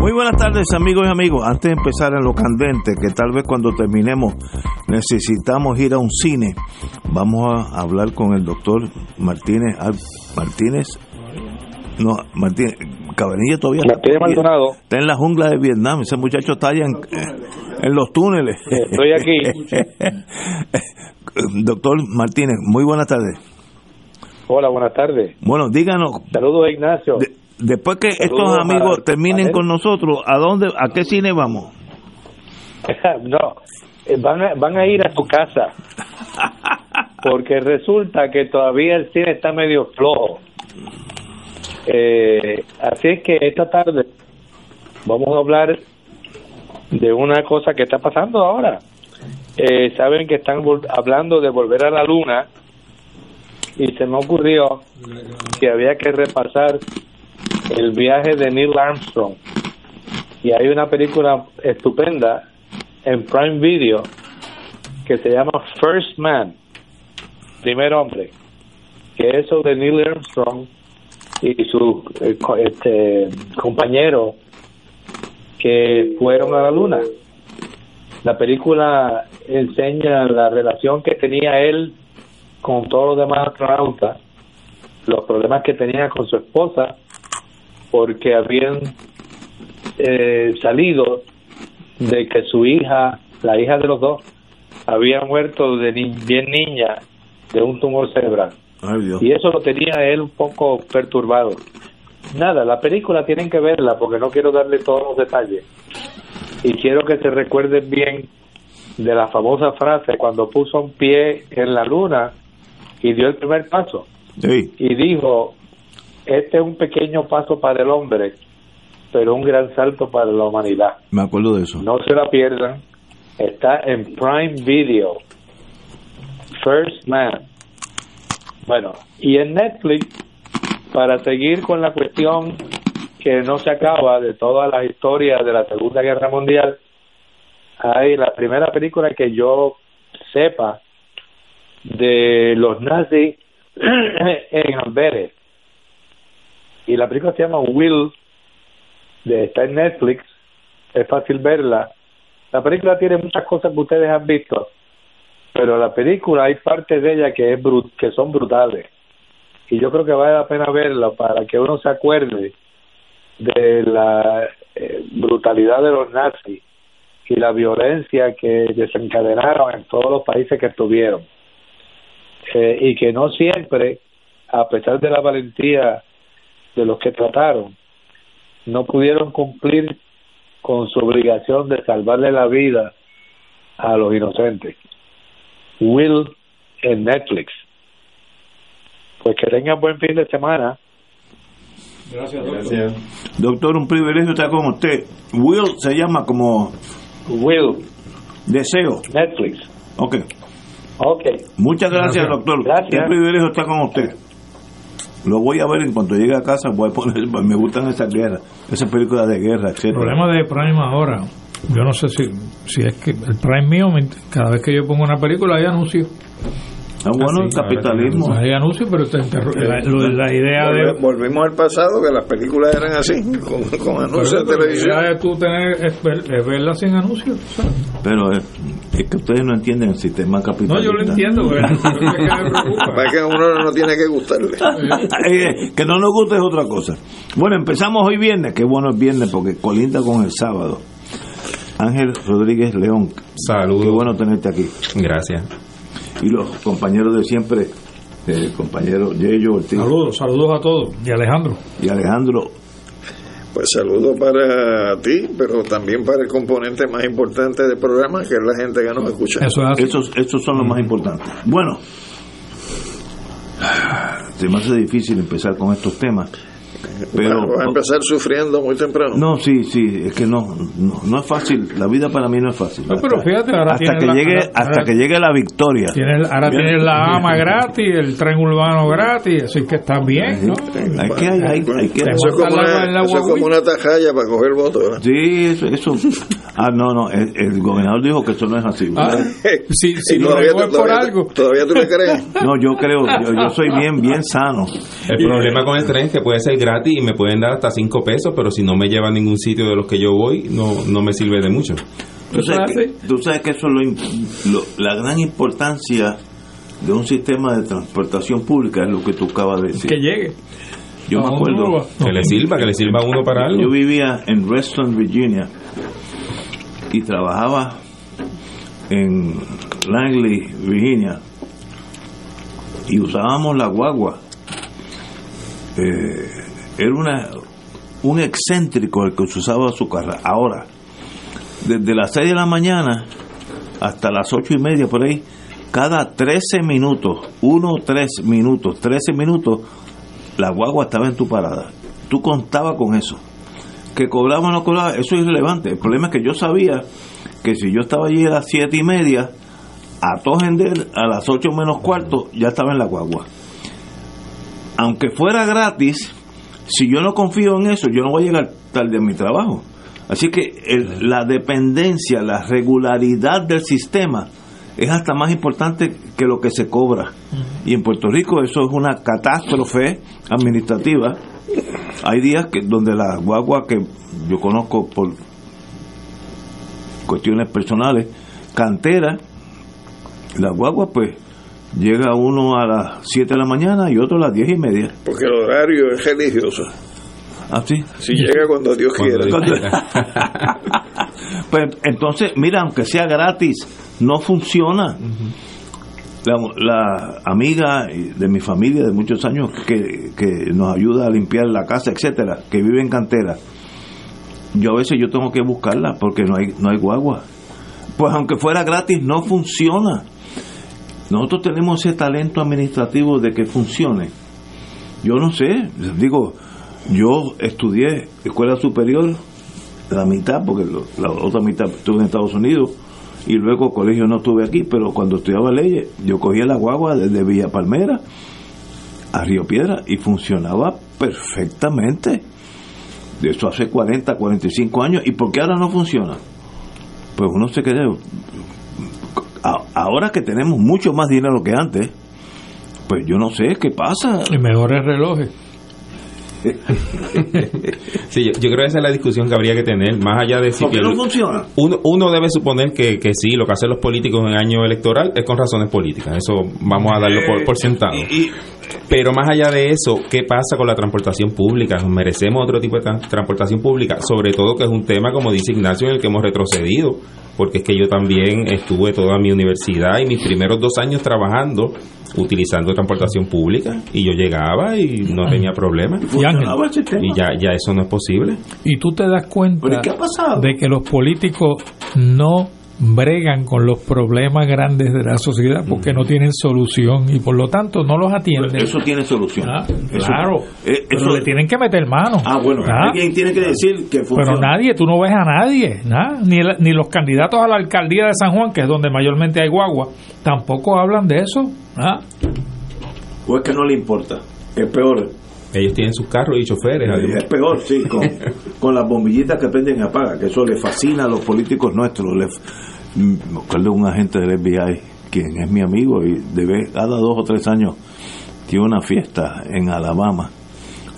Muy buenas tardes amigos y amigos. Antes de empezar en lo candente, que tal vez cuando terminemos necesitamos ir a un cine, vamos a hablar con el doctor Martínez. Martínez. No, Martínez. Cabanilla todavía Martínez Maldonado. está en la jungla de Vietnam. Ese muchacho está allá en, en los túneles. Estoy aquí. doctor Martínez, muy buenas tardes. Hola, buenas tardes. Bueno, díganos, Saludos, Ignacio. de- después que estos amigos terminen con nosotros, ¿a dónde, a qué cine vamos? no, eh, van a, van a ir a su casa. Porque resulta que todavía el cine está medio flojo. Eh, así es que esta tarde vamos a hablar de una cosa que está pasando ahora. Eh, Saben que están hablando de volver a la luna y se me ocurrió que había que repasar el viaje de Neil Armstrong. Y hay una película estupenda en Prime Video que se llama First Man, primer hombre, que es sobre Neil Armstrong y su eh, este, compañero que fueron a la luna. La película enseña la relación que tenía él con todos los demás astronautas, los problemas que tenía con su esposa, porque habían eh, salido de que su hija, la hija de los dos, había muerto de ni- bien niña de un tumor cerebral. Ay, Dios. Y eso lo tenía él un poco perturbado. Nada, la película tienen que verla porque no quiero darle todos los detalles. Y quiero que se recuerden bien de la famosa frase cuando puso un pie en la luna y dio el primer paso Sí. y dijo, este es un pequeño paso para el hombre, pero un gran salto para la humanidad. Me acuerdo de eso. No se la pierdan. Está en Prime Video. First Man. Bueno, y en Netflix, para seguir con la cuestión que no se acaba de todas las historias de la Segunda Guerra Mundial, hay la primera película que yo sepa de los nazis en Amberes. Y la película se llama Will, está en Netflix, es fácil verla. La película tiene muchas cosas que ustedes han visto, pero la película hay partes de ella que es bru- que son brutales. Y yo creo que vale la pena verla para que uno se acuerde de la eh, brutalidad de los nazis y la violencia que desencadenaron en todos los países que estuvieron. Eh, y que no siempre, a pesar de la valentía de los que trataron, no pudieron cumplir con su obligación de salvarle la vida a los inocentes. Will en Netflix. Pues que tengan buen fin de semana. Doctor, un privilegio estar con usted. Will se llama como Will, deseo. Netflix. Ok. Ok. Muchas gracias, doctor. Gracias. Un privilegio estar con usted. Lo voy a ver en cuanto llegue a casa. Voy a poner, me gustan esas guerras, esas películas de guerra, etc. El problema de Prime ahora, yo no sé si, si es que el Prime mío, cada vez que yo pongo una película hay anuncios. Ah, bueno, el capitalismo. Hay anuncios, pero te interru- la, lo de la idea de... Volve- Volvimos al pasado que las películas eran así, con, con anuncios de pero la televisión. idea de tú tener es, ver- es verla sin anuncios. ¿sabes? Pero eh, Es que ustedes no entienden el sistema capitalista. No, yo lo entiendo, pero es que que uno no tiene que gustarle. Eh, que no nos guste es otra cosa. Bueno, empezamos hoy viernes, qué bueno es viernes porque colinda con el sábado. Ángel Rodríguez León, Saludos. qué bueno tenerte aquí. Gracias. Y los compañeros de siempre, el compañero Yello Ortiz Saludos, saludos a todos. Y Alejandro. y Alejandro. Pues saludo para ti, pero también para el componente más importante del programa, que es la gente que nos escucha. Eso es así. Esos, esos son los más importantes. Bueno, se me hace difícil empezar con estos temas. Pero, Va a empezar sufriendo muy temprano. No, sí, sí, es que no, no, no es fácil. La vida para mí no es fácil. No, pero fíjate, ahora hasta que la- llegue, ahora- hasta ahora- que llegue la victoria. Tienes, ahora tienes la AMA gratis, el tren urbano gratis, así que estás bien, ¿no? Hay que, hay, hay- hay que. Eso es como una, eso es como guaguita. una tajalla para coger votos. ¿verdad? Sí, eso, eso. Ah, no, no, el, el gobernador dijo que eso no es así. Ah, si, si Y lo todavía, por todavía- algo. todavía tú le crees. No, yo creo, yo, yo soy bien, bien sano. El problema con el tren es que puede ser gratis y me pueden dar hasta 5 pesos, pero si no me lleva a ningún sitio de los que yo voy, no, no me sirve de mucho. Tú sabes, que, tú sabes que eso es lo lo- la gran importancia de un sistema de transportación pública, es lo que tú acabas de decir. Que llegue. Yo ¿A me dónde acuerdo? Que le sirva, que le sirva a uno para algo. yo vivía en Reston, Virginia, y trabajaba en Langley, Virginia, y usábamos la guagua. Eh, era una, un excéntrico el que usaba su carro. Ahora, desde las 6 de la mañana hasta las ocho y media por ahí, cada 13 minutos, 1 3 minutos, 13 minutos, la guagua estaba en tu parada. Tú contabas con eso. Que cobraba o no cobraba, eso es irrelevante. El problema es que yo sabía que si yo estaba allí a las siete y media, a Tojender a las 8 menos cuarto, ya estaba en la guagua. Aunque fuera gratis, si yo no confío en eso, yo no voy a llegar tarde a mi trabajo. Así que el- la dependencia, la regularidad del sistema es hasta más importante que lo que se cobra. Y en Puerto Rico eso es una catástrofe administrativa. Hay días que donde la guagua que yo conozco por cuestiones personales, cantera, la guagua pues llega uno a las 7 de la mañana y otro a las 10 y media. Porque el horario es religioso. Así. Si llega cuando Dios Cuando quiere. Dios pues entonces, mira, aunque sea gratis, no funciona. La, la amiga de mi familia de muchos años que, que nos ayuda a limpiar la casa, etcétera, que vive en cantera, yo a veces yo tengo que buscarla porque no hay, no hay guagua. Pues aunque fuera gratis, no funciona. Nosotros tenemos ese talento administrativo de que funcione. Yo no sé, digo, yo estudié escuela superior, la mitad, porque la otra mitad estuve en Estados Unidos, y luego colegio no estuve aquí, pero cuando estudiaba leyes, yo cogía la guagua desde Villa Palmera a Río Piedra y funcionaba perfectamente. De eso hace 40, 45 años. ¿Y por qué ahora no funciona? Pues uno se queda. Ahora que tenemos mucho más dinero que antes, pues yo no sé qué pasa. Y mejores relojes. Sí, yo, yo creo que esa es la discusión que habría que tener, más allá de si ¿Por qué no el- funciona? uno, uno debe suponer que, que sí, lo que hacen los políticos en año electoral es con razones políticas. Eso vamos a darlo por, por sentado. Y- y- Pero más allá de eso, ¿qué pasa con la transportación pública? ¿Nos merecemos otro tipo de tran- transportación pública? Sobre todo que es un tema, como dice Ignacio, en el que hemos retrocedido, porque es que yo también estuve toda mi universidad y mis primeros dos años trabajando utilizando transportación pública y yo llegaba y no tenía problema. Y Ángel, ya, ya eso no es posible. y tú te das cuenta ¿Pero qué ha pasado? de que los políticos no bregan con los problemas grandes de la sociedad porque no tienen solución y por lo tanto no los atienden. Eso tiene solución. Ah, Eso- claro, eh, pero eso- le tienen que meter mano. Ah, bueno, Ah, alguien tiene que decir que funciona. pero nadie, tú no ves a nadie, nada, ni, ni los candidatos a la alcaldía de San Juan, que es donde mayormente hay guagua, tampoco hablan de eso. ah. O es que no le importa. Es peor. Ellos tienen sus carros y choferes. Es peor, sí, con, con las bombillitas que prenden y apagan, que eso le fascina a los políticos nuestros. Le, mm, me acuerdo de un agente del FBI, quien es mi amigo y debe, cada dos o tres años tiene una fiesta en Alabama,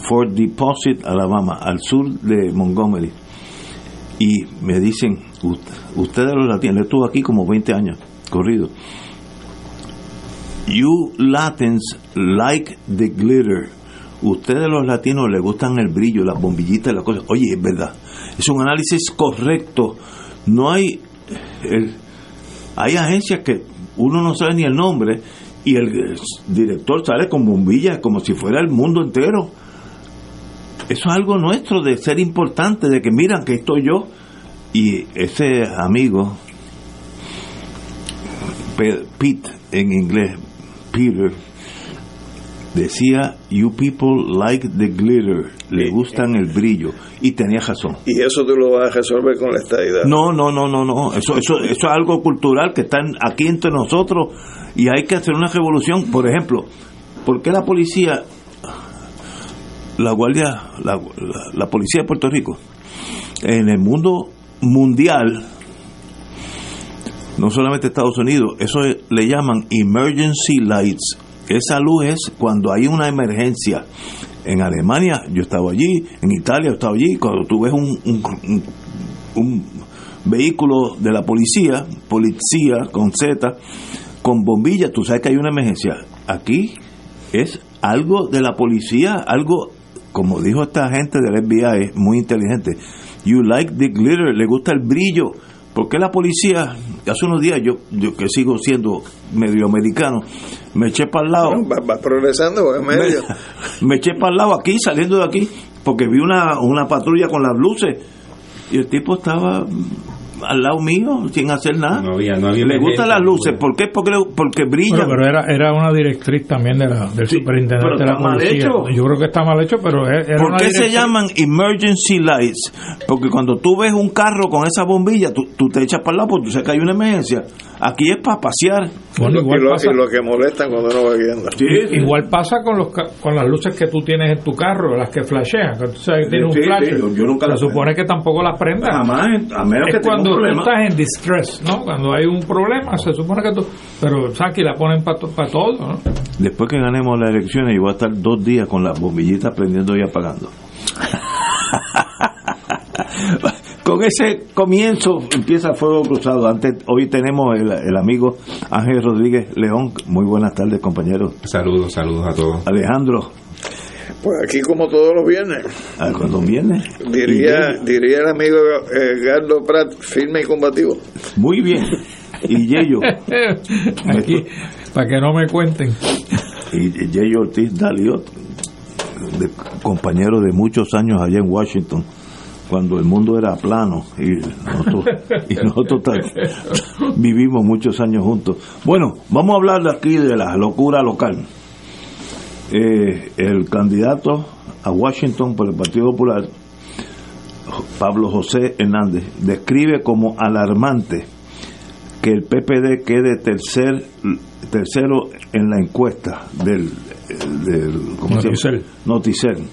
Fort Deposit, Alabama, al sur de Montgomery. Y me dicen, ustedes los latinos, él estuvo aquí como 20 años, corrido. You Latins like the glitter. Ustedes los latinos les gustan el brillo, las bombillitas, las cosas. Oye, es verdad. Es un análisis correcto. No hay... Hay agencias que uno no sabe ni el nombre y el director sale con bombillas como si fuera el mundo entero. Eso es algo nuestro de ser importante, de que miran que estoy yo. Y ese amigo, Pete en inglés, Peter, decía, You people like the glitter, le gustan el brillo. Y tenía razón. Y eso tú lo vas a resolver con la estadidad. No, no, no, no, no. Eso, eso, eso es algo cultural que está aquí entre nosotros y hay que hacer una revolución. Por ejemplo, ¿por qué la policía, la guardia, la, la, la policía de Puerto Rico, en el mundo mundial, no solamente Estados Unidos, eso le llaman emergency lights. Esa luz es cuando hay una emergencia. En Alemania yo estaba allí, en Italia yo estaba allí, cuando tú ves un, un, vehículo de la policía, policía con Z, con bombillas, tú sabes que hay una emergencia. Aquí es algo de la policía, algo, como dijo esta gente del FBI, muy inteligente. You like the glitter, le gusta el brillo. ¿Por qué la policía, hace unos días yo, yo que sigo siendo medio americano, me eché para el lado. Va, va progresando, medio. Me, me, eché para el lado aquí, saliendo de aquí, porque vi una, una patrulla con las luces y el tipo estaba al lado mío sin hacer nada. No había, no había Le gustan las luces. ¿Por qué? Porque, porque brillan. Bueno, pero era, era una directriz también de la, del Sí, superintendente pero de la está mal policía. hecho. Yo creo que está mal hecho, pero era ¿Por una qué se llaman emergency lights? Porque cuando tú ves un carro con esa bombilla, tú, tú te echas para el lado porque tú sabes que hay una emergencia. Aquí es para pasear. Bueno, y, igual lo, pasa, y lo que molestan cuando uno va guiando. igual pasa con los ca- con las luces que tú tienes en tu carro, las que flashean. Que tú sabes que tienes Sí, un flash. sí, yo- yo nunca se supone que tampoco las prendas. Jamás, a menos que Es tenga cuando un tú problema. estás en distress, ¿no? Cuando hay un problema, se supone que tú. Pero, ¿sabes? Que la ponen para todo, ¿no? Después que ganemos las elecciones, yo voy a estar dos días con las bombillitas prendiendo y apagando. con ese comienzo empieza Fuego Cruzado. Antes, hoy tenemos el, el amigo Ángel Rodríguez León. Muy buenas tardes, compañeros. Saludos, saludos a todos. Alejandro, Pues aquí como todos los viernes, ah, cuando viene. diría, diría el amigo eh, Gardo Prat, firme y combativo. Muy bien. Y Yello. Aquí, para que no me cuenten. y Yello Ortiz Daliot, de, compañero de muchos años allá en Washington, cuando el mundo era plano y nosotros, y nosotros vivimos muchos años juntos. Bueno, vamos a hablar de aquí de la locura local. Eh, el candidato a Washington por el Partido Popular, Pablo José Hernández, describe como alarmante que el PPD quede tercer, tercero en la encuesta del, del. Noticel. Noticel.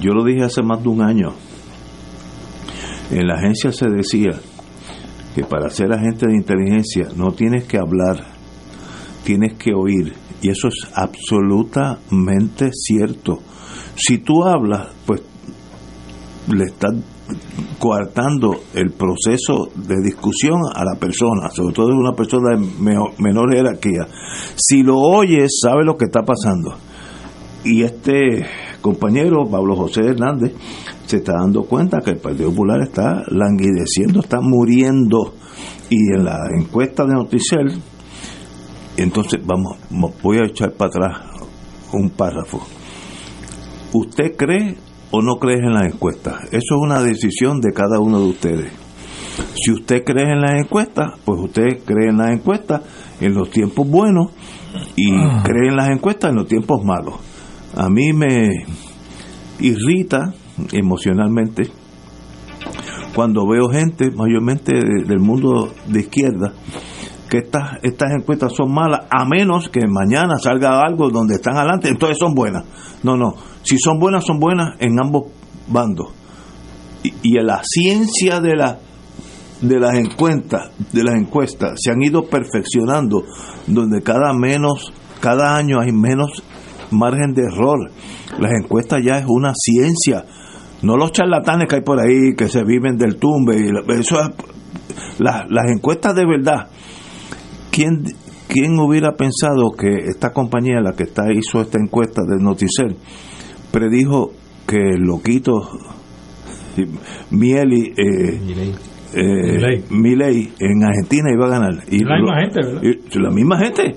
Yo lo dije hace más de un año. En la agencia se decía que para ser agente de inteligencia no tienes que hablar, tienes que oír. Y eso es absolutamente cierto. Si tú hablas, pues le estás coartando el proceso de discusión a la persona, sobre todo es una persona de menor jerarquía. Si lo oyes, sabe lo que está pasando. Y este compañero, Pablo José Hernández, se está dando cuenta que el Partido Popular está languideciendo, está muriendo. Y en la encuesta de Noticel, entonces vamos, mo- voy a echar para atrás un párrafo. ¿Usted cree o no cree en las encuestas? Eso es una decisión de cada uno de ustedes. Si usted cree en las encuestas, pues usted cree en las encuestas en los tiempos buenos y cree en las encuestas en los tiempos malos. A mí me irrita emocionalmente cuando veo gente, mayormente de- del mundo de izquierda, que estas, estas encuestas son malas, a menos que mañana salga algo donde están adelante, entonces son buenas. No, no, si son buenas, son buenas en ambos bandos. Y, la ciencia de la de las encuestas, de las encuestas se han ido perfeccionando, donde cada menos, cada año hay menos margen de error. Las encuestas ya es una ciencia, no los charlatanes que hay por ahí que se viven del tumbe. y la- Eso es las, las encuestas de verdad, ¿quién, ¿quién hubiera pensado que esta compañía, la que está hizo esta encuesta de Noticel, predijo que el loquito Mieli eh, eh, en Argentina iba a ganar. Y La misma gente, ¿verdad? y la misma gente.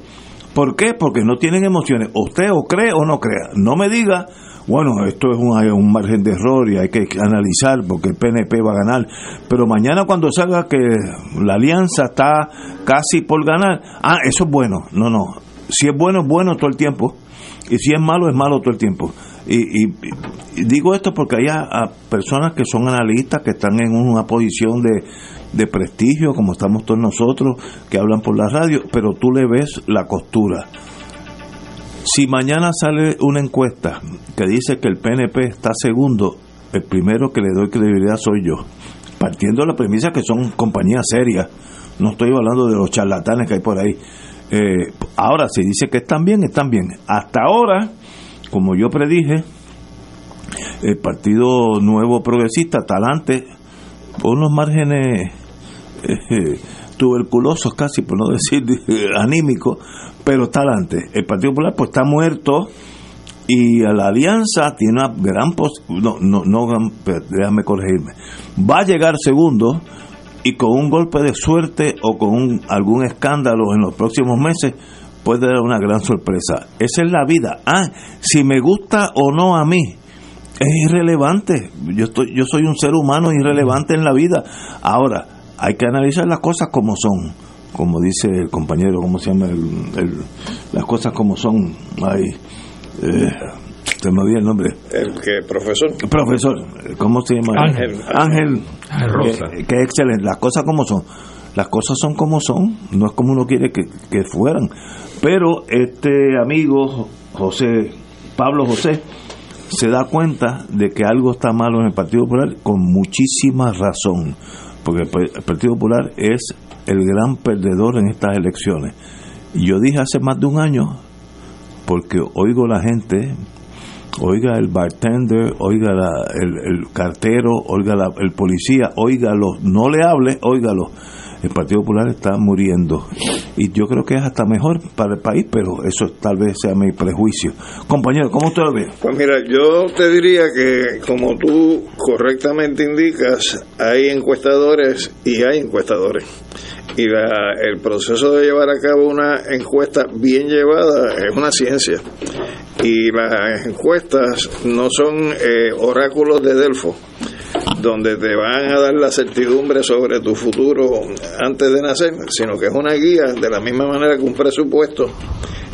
¿Por qué? Porque no tienen emociones. Usted o cree o no crea. No me diga, bueno, esto es un, un margen de error y hay que analizar porque el PNP va a ganar. Pero mañana cuando salga que la alianza está casi por ganar, ah, eso es bueno. No, no. Si es bueno, es bueno todo el tiempo. Y si es malo, es malo todo el tiempo. Y, y- digo esto porque hay a personas que son analistas, que están en una posición de, de prestigio, como estamos todos nosotros, que hablan por la radio, pero tú le ves la costura. Si mañana sale una encuesta que dice que el PNP está segundo, el primero que le doy credibilidad soy yo. Partiendo de la premisa que son compañías serias, no estoy hablando de los charlatanes que hay por ahí. Eh, ahora, si dice que están bien, están bien. Hasta ahora, como yo predije, el Partido Nuevo Progresista, Talante, por unos márgenes eh, tuberculosos casi, por no decir eh, anímicos, pero está adelante. El Partido Popular pues está muerto y la alianza tiene una gran pos no, no, no déjame corregirme, va a llegar segundo y con un golpe de suerte o con un- algún escándalo en los próximos meses puede dar una gran sorpresa. Esa es la vida. Ah, si me gusta o no a mí, es irrelevante. Yo estoy, yo soy un ser humano irrelevante en la vida. Ahora, hay que analizar las cosas como son, como dice el compañero, ¿cómo se llama? El, el- las cosas como son. Ay, eh, se me olvidó el nombre. El que, profesor, Profesor, ¿cómo se llama? Ángel. Ángel. Ángel Rosa. Que, que excelente. Las cosas como son. Las cosas son como son. No es como uno quiere que, que fueran. Pero este amigo José, Pablo José, se da cuenta de que algo está malo en el Partido Popular con muchísima razón. Porque el el Partido Popular es el gran perdedor en estas elecciones. Yo dije hace más de un año, porque oigo la gente, oiga el bartender, oiga la- el, el cartero, oiga la- el policía, óigalo, no le hable, óigalo. El Partido Popular está muriendo. Y yo creo que es hasta mejor para el país, pero eso tal vez sea mi prejuicio. Compañero, ¿cómo usted lo ve? Pues mira, yo te diría que como tú correctamente indicas, hay encuestadores y hay encuestadores. Y la- el proceso de llevar a cabo una encuesta bien llevada es una ciencia. Y las encuestas no son eh, oráculos de Delfo, donde te van a dar la certidumbre sobre tu futuro antes de nacer, sino que es una guía de la misma manera que un presupuesto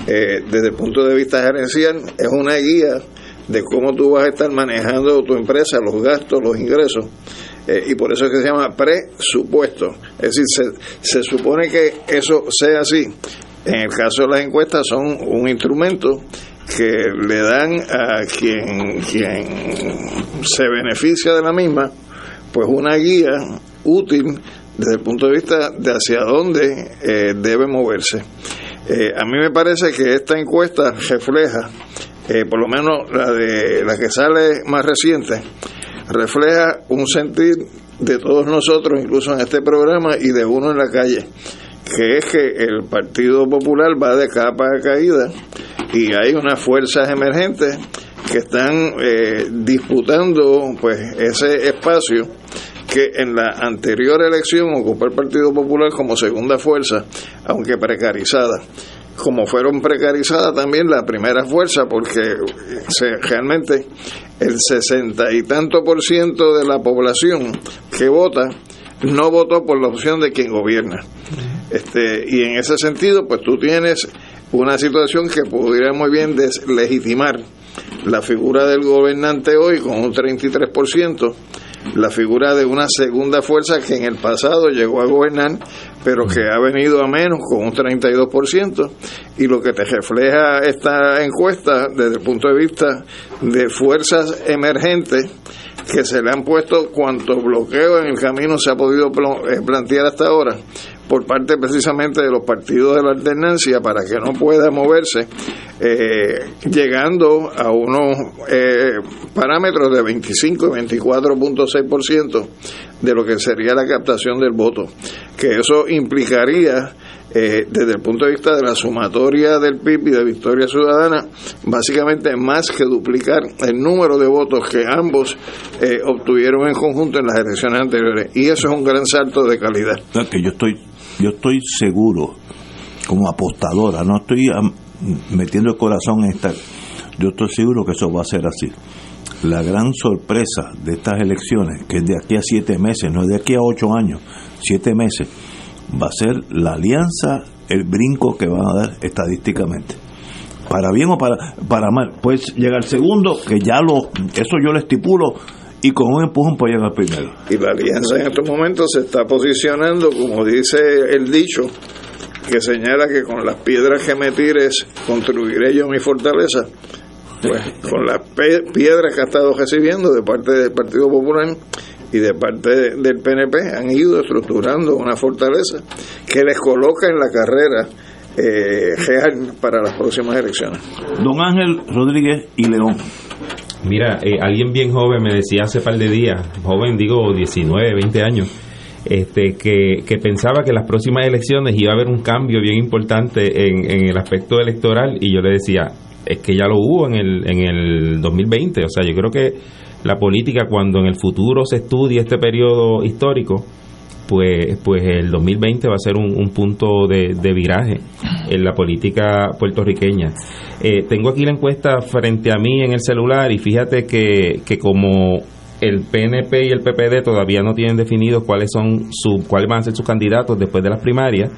eh, desde el punto de vista gerencial, es una guía de cómo tú vas a estar manejando tu empresa, los gastos, los ingresos. Eh, y por eso es que se llama presupuesto. Es decir, se, supone que eso sea así. En el caso de las encuestas son un instrumento que le dan a quien, quien se beneficia de la misma, pues una guía útil desde el punto de vista de hacia dónde eh, debe moverse. Eh, a mí me parece que esta encuesta refleja, eh, por lo menos la de la que sale más reciente, refleja un sentir de todos nosotros, incluso en este programa, y de uno en la calle, que es que el Partido Popular va de capa a caída y hay unas fuerzas emergentes que están eh, disputando pues ese espacio que en la anterior elección ocupó el Partido Popular como segunda fuerza, aunque precarizada. Como fueron precarizadas también la primera fuerza, porque se, realmente el sesenta y tanto por ciento de la población que vota no votó por la opción de quien gobierna. Este, y en ese sentido, pues tú tienes una situación que podría muy bien deslegitimar la figura del gobernante hoy con un 33%, la figura de una segunda fuerza que en el pasado llegó a gobernar, pero que ha venido a menos con un 32%, y lo que te refleja esta encuesta desde el punto de vista de fuerzas emergentes que se le han puesto cuanto bloqueo en el camino se ha podido eh, plantear hasta ahora por parte precisamente de los partidos de la alternancia para que no pueda moverse, eh, llegando a unos eh, parámetros de 25 y 24.6% de lo que sería la captación del voto, que eso implicaría eh, desde el punto de vista de la sumatoria del PIB y de Victoria Ciudadana, básicamente más que duplicar el número de votos que ambos eh, obtuvieron en conjunto en las elecciones anteriores. Y eso es un gran salto de calidad. yo estoy, yo estoy seguro, como apostadora, no estoy metiendo el corazón en esta. Yo estoy seguro que eso va a ser así. La gran sorpresa de estas elecciones, que es de aquí a siete meses, no es de aquí a ocho años, siete meses, va a ser la alianza, el brinco que van a dar estadísticamente. Para bien o para, para mal. Pues llega el segundo, que ya lo, eso yo lo estipulo, y con un empujón puede llegar primero. Y la alianza en estos momentos se está posicionando, como dice el dicho, que señala que con las piedras que me tires construiré yo mi fortaleza. Pues con las piedras que ha estado recibiendo de parte del Partido Popular y de parte del PNP han ido estructurando una fortaleza que les coloca en la carrera eh, real para las próximas elecciones. Don Ángel Rodríguez y León. Mira, eh, alguien bien joven me decía hace par de días, joven digo 19, 20 años, este, que, que, pensaba que las próximas elecciones iba a haber un cambio bien importante en, en, el aspecto electoral y yo le decía, es que ya lo hubo en el, en el 2020, o sea, yo creo que la política cuando en el futuro se estudie este periodo histórico, pues, pues el 2020 va a ser un, punto de, viraje en la política puertorriqueña. Eh, tengo aquí la encuesta frente a mí en el celular y fíjate que, que como el PNP y el PPD todavía no tienen definido cuáles son su, cuáles van a ser sus candidatos después de las primarias,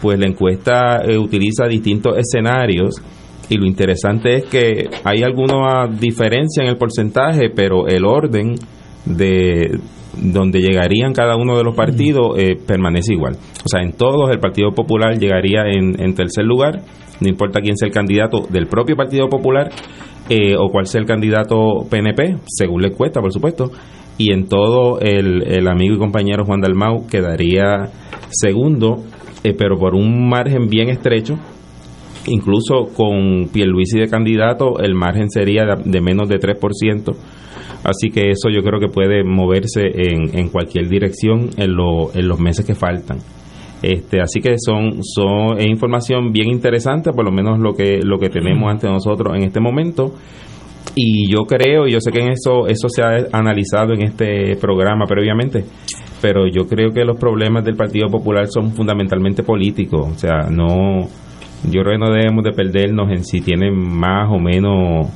pues la encuesta eh, utiliza distintos escenarios y lo interesante es que hay alguna diferencia en el porcentaje, pero el orden de donde llegarían cada uno de los partidos eh, permanece igual. O sea, en todos el Partido Popular llegaría en, tercer lugar, no importa quién sea el candidato del propio Partido Popular eh, o cuál sea el candidato PNP, según la encuesta, por supuesto. Y en todo el, el amigo y compañero Juan Dalmau quedaría segundo, eh, pero por un margen bien estrecho, incluso con Pierluisi de candidato el margen sería de, menos de 3%, así que eso yo creo que puede moverse en, en cualquier dirección en, en los meses que faltan. Este, así que son, son es información bien interesante, por lo menos lo que lo que tenemos ante nosotros en este momento. Y yo creo, y yo sé que en eso eso se ha analizado en este programa previamente, pero yo creo que los problemas del Partido Popular son fundamentalmente políticos, o sea, no yo creo que no debemos de perdernos en si tienen más o menos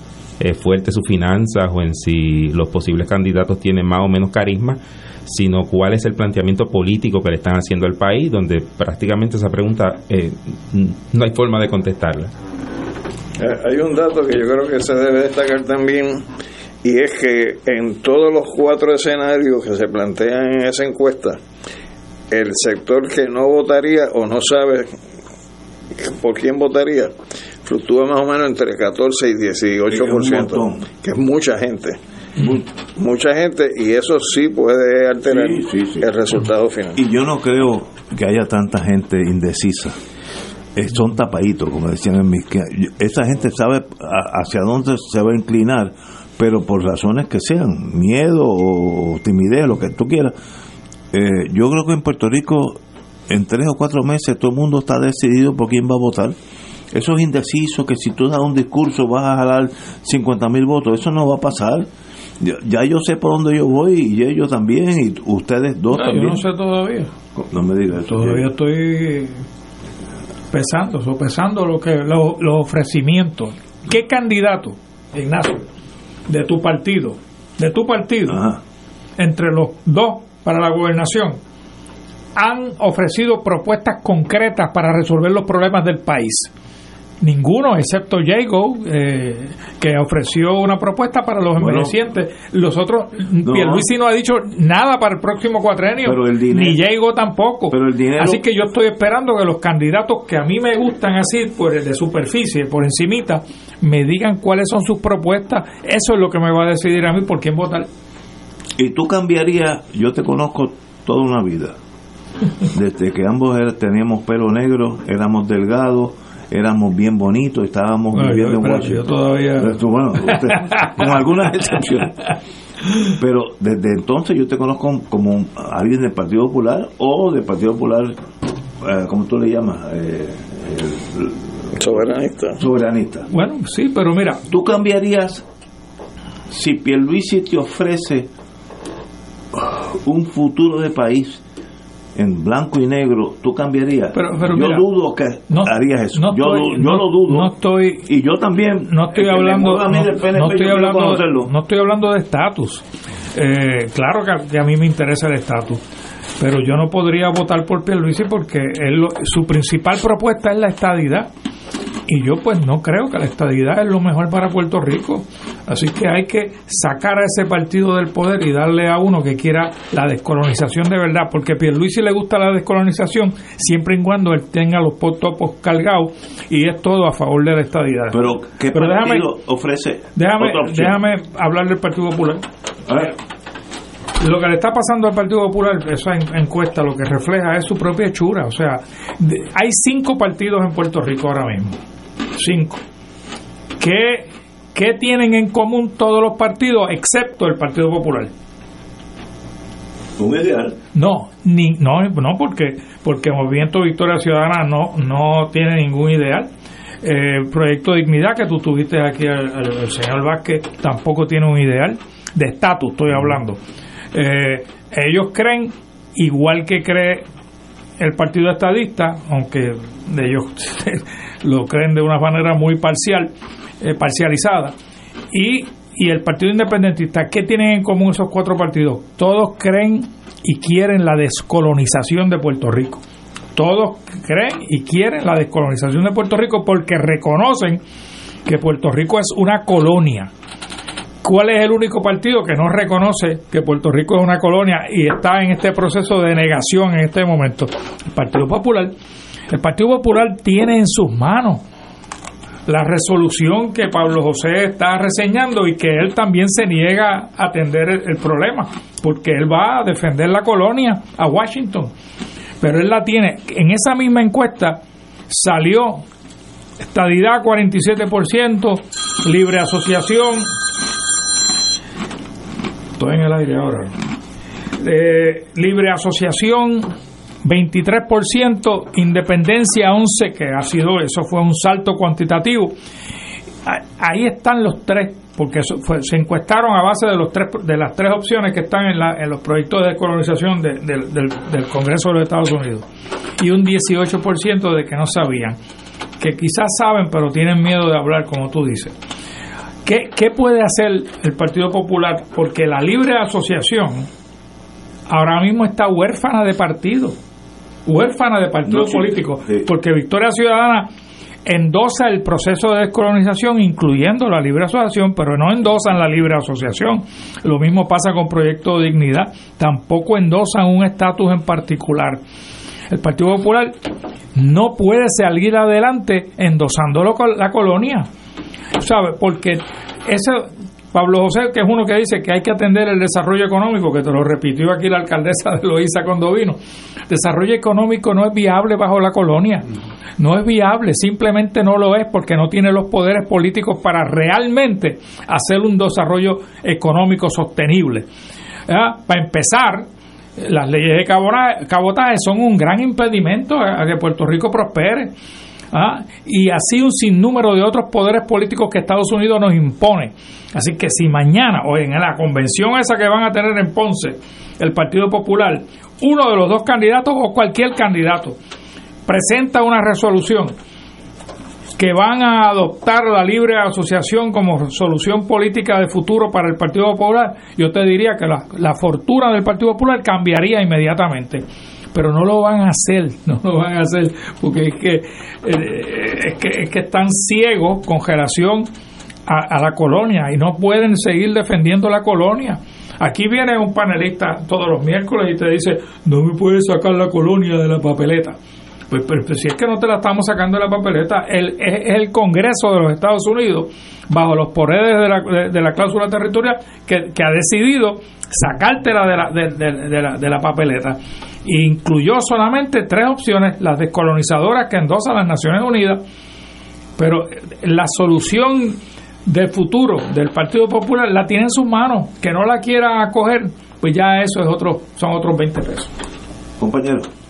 fuertes sus finanzas o en si los posibles candidatos tienen más o menos carisma, sino cuál es el planteamiento político que le están haciendo al país, donde prácticamente esa pregunta eh, no hay forma de contestarla. Eh, hay un dato que yo creo que se debe destacar también y es que en todos los cuatro escenarios que se plantean en esa encuesta, el sector que no votaría o no sabe por quién votaría, fluctúa más o menos entre 14 y 18%, que es mucha gente. Mucha gente y eso sí puede alterar el resultado final. Y yo no creo que haya tanta gente indecisa. Eh, son tapaditos, como decían en mis... Esa gente sabe hacia dónde se va a inclinar, pero por razones que sean, miedo o timidez, lo que tú quieras. Eh, yo creo que en Puerto Rico en tres o cuatro meses todo el mundo está decidido por quién va a votar. Eso es indeciso, que si tú das un discurso vas a jalar 50 mil votos, eso no va a pasar. Ya, yo sé por dónde yo voy y ellos también, y ustedes dos también. Yo no sé todavía. No me digas eso. Todavía estoy pesando, sopesando lo que los, ofrecimientos. ¿Qué candidato, Ignacio, de tu partido, de tu partido, entre los dos para la gobernación, han ofrecido propuestas concretas para resolver los problemas del país. Ninguno, excepto Jago, eh, que ofreció una propuesta para los envejecientes. Los otros, no, Pierluisi no ha dicho nada para el próximo cuatrenio, ni Jago tampoco. Pero el dinero, así que yo estoy esperando que los candidatos que a mí me gustan así, por el de superficie, por encimita, me digan cuáles son sus propuestas. Eso es lo que me va a decidir a mí por quién votar. Y tú cambiarías, yo te conozco toda una vida desde que ambos teníamos pelo negro, éramos delgados, éramos bien bonitos, estábamos viviendo en Washington. todavía... bueno, con algunas excepciones. Pero desde entonces yo te conozco como alguien del Partido Popular o del Partido Popular, eh, ¿cómo tú le llamas? Eh, soberanista. Soberanista. Bueno, sí, pero mira. ¿Tú cambiarías si Pierluisi te ofrece un futuro de país en blanco y negro, tú cambiarías. Pero, yo dudo que harías eso. yo, lo dudo. No estoy. Y yo también. No estoy hablando. No, estoy hablando. No estoy hablando de estatus. Eh, claro que a, mí me interesa el estatus. Pero yo no podría votar por Pierluisi porque él, su principal propuesta es la estadidad y yo pues no creo que la estadidad es lo mejor para Puerto Rico. Así que hay que sacar a ese partido del poder y darle a uno que quiera la descolonización de verdad, porque a Pierluisi le gusta la descolonización siempre y cuando él tenga los topos cargados y es todo a favor de la estadidad. Pero ¿qué partido ofrece déjame, déjame hablar del Partido Popular. Lo que le está pasando al Partido Popular, esa encuesta lo que refleja es su propia hechura. O sea, hay cinco partidos en Puerto Rico ahora mismo cinco. ¿Qué, ¿Qué tienen en común todos los partidos excepto el Partido Popular? un ideal. No, ni, no, no porque, porque Movimiento Victoria Ciudadana no, no tiene ningún ideal. El eh, Proyecto Dignidad que tú tuviste aquí, el, señor Vázquez, tampoco tiene un ideal. De estatus estoy hablando. Eh, ellos creen, igual que cree el Partido Estadista, aunque ellos lo creen de una manera muy parcial, eh, parcializada, y, y el Partido Independentista, ¿qué tienen en común esos cuatro partidos? Todos creen y quieren la descolonización de Puerto Rico. Todos creen y quieren la descolonización de Puerto Rico porque reconocen que Puerto Rico es una colonia. ¿Cuál es el único partido que no reconoce que Puerto Rico es una colonia y está en este proceso de negación en este momento? El Partido Popular. El Partido Popular tiene en sus manos la resolución que Pablo José está reseñando y que él también se niega a atender el, problema, porque él va a defender la colonia a Washington. Pero él la tiene. En esa misma encuesta salió estadidad 47%, libre asociación. En el aire ahora. Eh, libre asociación 23%, independencia 11, que ha sido, eso fue un salto cuantitativo. Ahí están los tres, porque se encuestaron a base de los tres de las tres opciones que están en, la, en los proyectos de descolonización del, del Congreso de los Estados Unidos. Y un 18% de que no sabían, que quizás saben, pero tienen miedo de hablar, como tú dices. ¿Qué, ¿Qué puede hacer el Partido Popular? Porque la libre asociación ahora mismo está huérfana de partido huérfana de partidos políticos, porque Victoria Ciudadana endosa el proceso de descolonización, incluyendo la libre asociación, pero no endosan la libre asociación. Lo mismo pasa con Proyecto de Dignidad, tampoco endosan un estatus en particular. El Partido Popular no puede salir adelante endosando la colonia, ¿sabe? Porque eso, Pablo José, que es uno que dice que hay que atender el desarrollo económico, que te lo repitió aquí la alcaldesa de Loíza cuando vino. Desarrollo económico no es viable bajo la colonia. No es viable, simplemente no lo es porque no tiene los poderes políticos para realmente hacer un desarrollo económico sostenible. Ah, para empezar, las leyes de cabotaje son un gran impedimento a que Puerto Rico prospere. ¿Ah? y así un sinnúmero de otros poderes políticos que Estados Unidos nos impone. Así que si mañana o en la convención esa que van a tener en Ponce, el Partido Popular, uno de los dos candidatos o cualquier candidato presenta una resolución que van a adoptar la libre asociación como solución política de futuro para el Partido Popular, yo te diría que la, la fortuna del Partido Popular cambiaría inmediatamente pero no lo van a hacer, no lo van a hacer, porque es que, eh, es que, es que están ciegos con relación a, la colonia y no pueden seguir defendiendo la colonia. Aquí viene un panelista todos los miércoles y te dice, no me puedes sacar la colonia de la papeleta. Pues, pero, si es que no te la estamos sacando de la papeleta, el, es el Congreso de los Estados Unidos, bajo los poderes de la, de, la cláusula territorial, que, ha decidido sacártela de la, de, la, de la papeleta incluyó solamente tres opciones, las descolonizadoras que endosan las Naciones Unidas, pero la solución del futuro del Partido Popular la tiene en sus manos. Que no la quiera acoger, pues ya eso es otro, son otros 20 pesos. Compañero.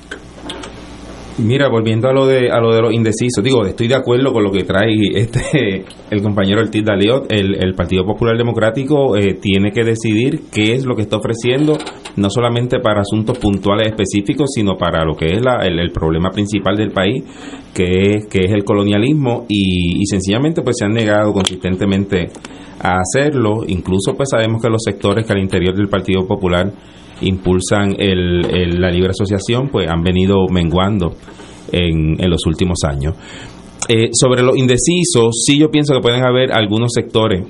Mira, volviendo a lo de a lo de los indecisos, digo, estoy de acuerdo con lo que trae este el compañero Ortiz Daliot. El, el Partido Popular Democrático eh, tiene que decidir qué es lo que está ofreciendo, no solamente para asuntos puntuales específicos, sino para lo que es la, el, problema principal del país, que es, que es el colonialismo, y, y sencillamente pues se han negado consistentemente a hacerlo. Incluso pues sabemos que los sectores que al interior del Partido Popular impulsan el, la libre asociación, pues han venido menguando en, en los últimos años. Eh, sobre los indecisos, sí yo pienso que pueden haber algunos sectores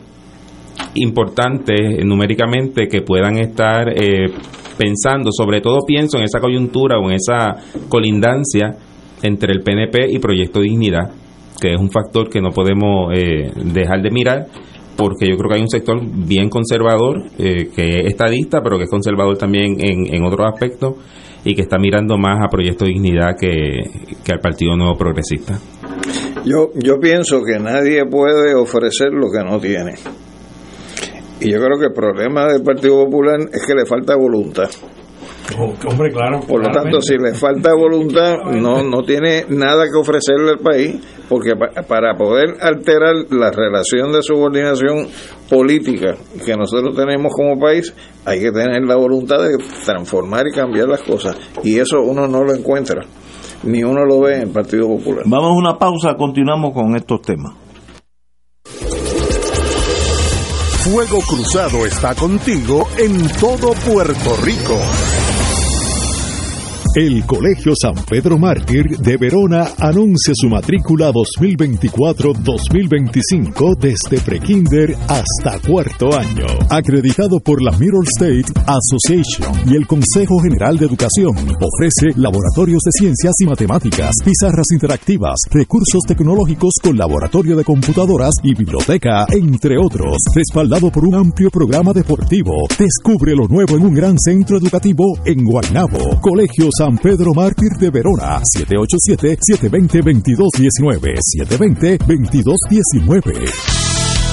importantes numéricamente que puedan estar eh, pensando, sobre todo pienso en esa coyuntura o en esa colindancia entre el PNP y Proyecto Dignidad, que es un factor que no podemos eh, dejar de mirar porque yo creo que hay un sector bien conservador, eh, que es estadista, pero que es conservador también en, otros aspectos y que está mirando más a Proyecto Dignidad que, que al Partido Nuevo Progresista. Yo, yo pienso que nadie puede ofrecer lo que no tiene. Y yo creo que el problema del Partido Popular es que le falta voluntad. Oh, hombre, claro. Por lo tanto, si le falta voluntad, no, no tiene nada que ofrecerle al país, porque para poder alterar la relación de subordinación política que nosotros tenemos como país, hay que tener la voluntad de transformar y cambiar las cosas. Y eso uno no lo encuentra, ni uno lo ve en el Partido Popular. Vamos a una pausa, continuamos con estos temas. Fuego Cruzado está contigo en todo Puerto Rico. El Colegio San Pedro Mártir de Verona anuncia su matrícula 2024-2025 desde prekinder hasta cuarto año. Acreditado por la Mirror State Association y el Consejo General de Educación, ofrece laboratorios de ciencias y matemáticas, pizarras interactivas, recursos tecnológicos con laboratorio de computadoras y biblioteca, entre otros. Respaldado por un amplio programa deportivo. Descubre lo nuevo en un gran centro educativo en Guaynabo. Colegio San Pedro Mártir de Verona, 787-720-2219, 720-2219.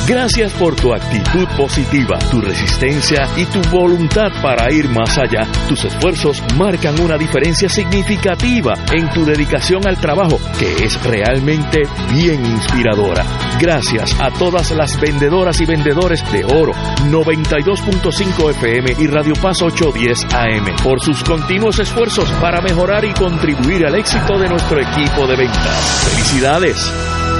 Gracias por tu actitud positiva, tu resistencia y tu voluntad para ir más allá. Tus esfuerzos marcan una diferencia significativa en tu dedicación al trabajo, que es realmente bien inspiradora. Gracias a todas las vendedoras y vendedores de Oro 92.5 FM y Radio Paz 810 AM por sus continuos esfuerzos para mejorar y contribuir al éxito de nuestro equipo de ventas. ¡Felicidades!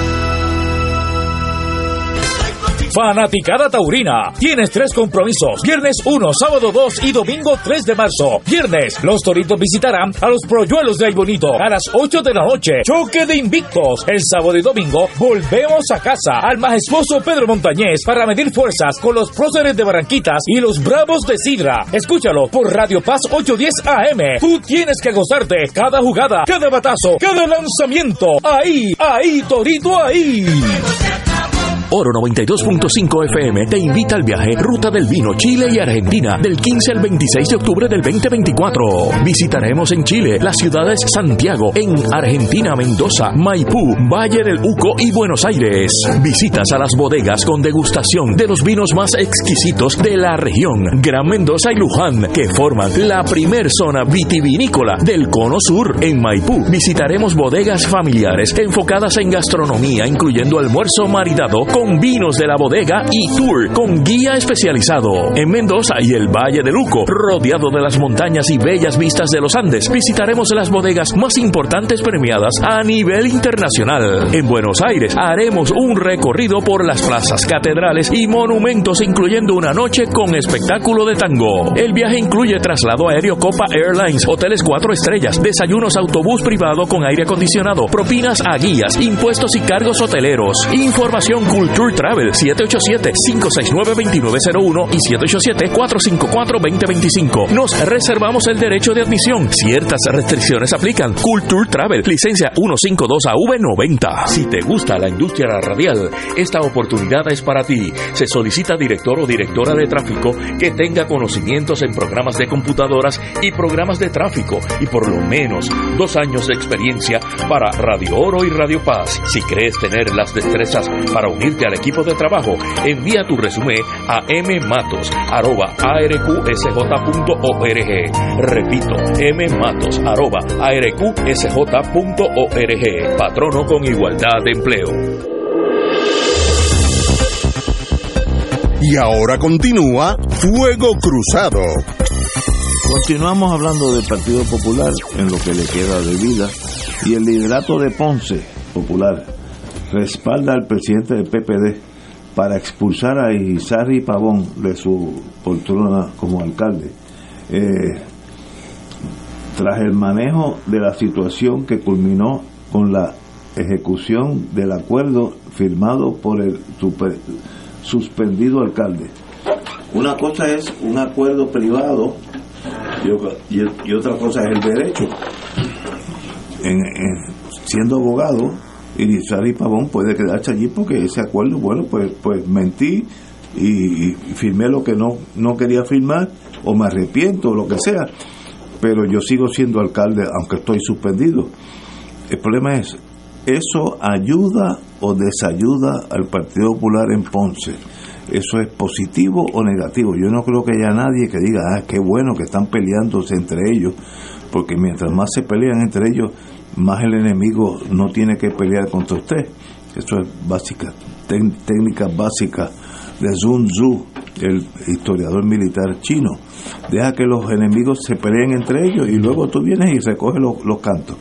Fanaticada Taurina. Tienes tres compromisos. Viernes 1, sábado 2 y domingo 3 de marzo. Viernes, los toritos visitarán a los proyuelos de Bonito a las 8 de la noche. Choque de invictos. El sábado y domingo volvemos a casa al majestuoso Pedro Montañez para medir fuerzas con los próceres de Barranquitas y los Bravos de Sidra. Escúchalo por Radio Paz 810 AM. Tú tienes que gozarte cada jugada, cada batazo, cada lanzamiento. Ahí, ahí, Torito, ahí. Oro 92.5 FM te invita al viaje Ruta del Vino Chile y Argentina del 15 al 26 de octubre del 2024. Visitaremos en Chile las ciudades Santiago, en Argentina Mendoza, Maipú, Valle del Uco y Buenos Aires. Visitas a las bodegas con degustación de los vinos más exquisitos de la región, Gran Mendoza y Luján, que forman la primer zona vitivinícola del Cono Sur. En Maipú visitaremos bodegas familiares enfocadas en gastronomía, incluyendo almuerzo maridado con vinos de la bodega y tour con guía especializado. En Mendoza y el Valle de Luco, rodeado de las montañas y bellas vistas de los Andes, visitaremos las bodegas más importantes premiadas a nivel internacional. En Buenos Aires haremos un recorrido por las plazas, catedrales y monumentos, incluyendo una noche con espectáculo de tango. El viaje incluye traslado aéreo Copa Airlines, hoteles cuatro estrellas, desayunos autobús privado con aire acondicionado, propinas a guías, impuestos y cargos hoteleros, información cultural Culture Travel 787-569-2901 y 787-454-2025. Nos reservamos el derecho de admisión. Ciertas restricciones aplican. Culture Travel, licencia 152AV90. Si te gusta la industria radial, esta oportunidad es para ti. Se solicita director o directora de tráfico que tenga conocimientos en programas de computadoras y programas de tráfico y por lo menos dos años de experiencia para Radio Oro y Radio Paz. Si crees tener las destrezas para unirte al equipo de trabajo, envía tu resumen a mmatos.arqsj.org. Repito, mmatos.arqsj.org. Patrono con igualdad de empleo. Y ahora continúa Fuego Cruzado. Continuamos hablando del Partido Popular en lo que le queda de vida y el liderato de Ponce Popular respalda al presidente del PPD para expulsar a Izarri Pavón de su poltrona como alcalde. Eh, tras el manejo de la situación que culminó con la ejecución del acuerdo firmado por el suspendido alcalde. Una cosa es un acuerdo privado y, otra cosa es el derecho. En, siendo abogado, Irizarry Pavón puede quedarse allí porque ese acuerdo, bueno, pues, pues mentí y, y, firmé lo que no, no quería firmar o me arrepiento o lo que sea, pero yo sigo siendo alcalde aunque estoy suspendido. El problema es, ¿eso ayuda o desayuda al Partido Popular en Ponce? ¿Eso es positivo o negativo? Yo no creo que haya nadie que diga, ah, qué bueno que están peleándose entre ellos, porque mientras más se pelean entre ellos, más el enemigo no tiene que pelear contra usted. Eso es básica, técnica básica de Sun Tzu, el historiador militar chino. Deja que los enemigos se peleen entre ellos y luego tú vienes y recoges los, los cantos.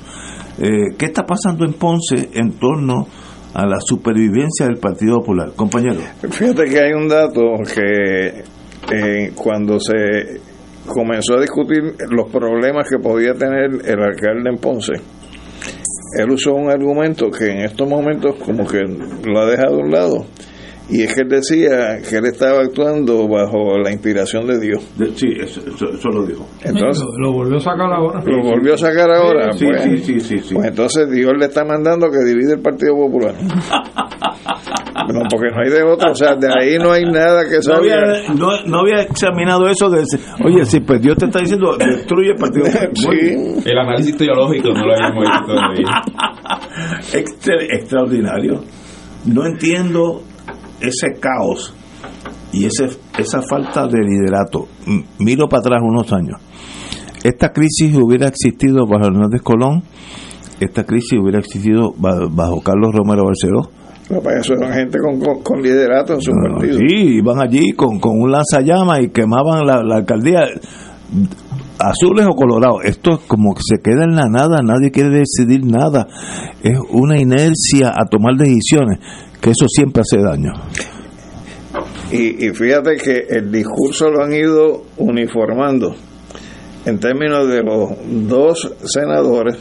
Eh, ¿Qué está pasando en Ponce en torno a la supervivencia del Partido Popular? Compañero. Fíjate que hay un dato que eh, cuando se comenzó a discutir los problemas que podía tener el alcalde en Ponce, él usó un argumento que en estos momentos como que lo ha dejado a un lado. Y es que él decía que él estaba actuando bajo la inspiración de Dios. Sí, eso, eso, eso lo dijo. Entonces, lo, lo, volvió a sacar ahora. Lo volvió a sacar ahora. Sí, pues, sí, sí, sí, sí. pues entonces Dios le está mandando que divide el Partido Popular. no, porque no hay de otro. O sea, de ahí no hay nada que no había, no, no había examinado eso de oye si pues Dios te está diciendo destruye el partido Sí. El análisis teológico no lo habíamos hecho todavía. Extra- extraordinario no entiendo ese caos y ese, esa falta de liderato miro para atrás unos años esta crisis hubiera existido bajo Hernández Colón esta crisis hubiera existido ba- bajo Carlos Romero Barceló No, para eso eran gente con, con, con liderato en su No, no, partido. Sí, iban allí con, con un lanzallamas y quemaban la, la alcaldía, azules o colorados. Esto es como que se queda en la nada, nadie quiere decidir nada. Es una inercia a tomar decisiones, que eso siempre hace daño. Y, y fíjate que el discurso lo han ido uniformando en términos de los dos senadores,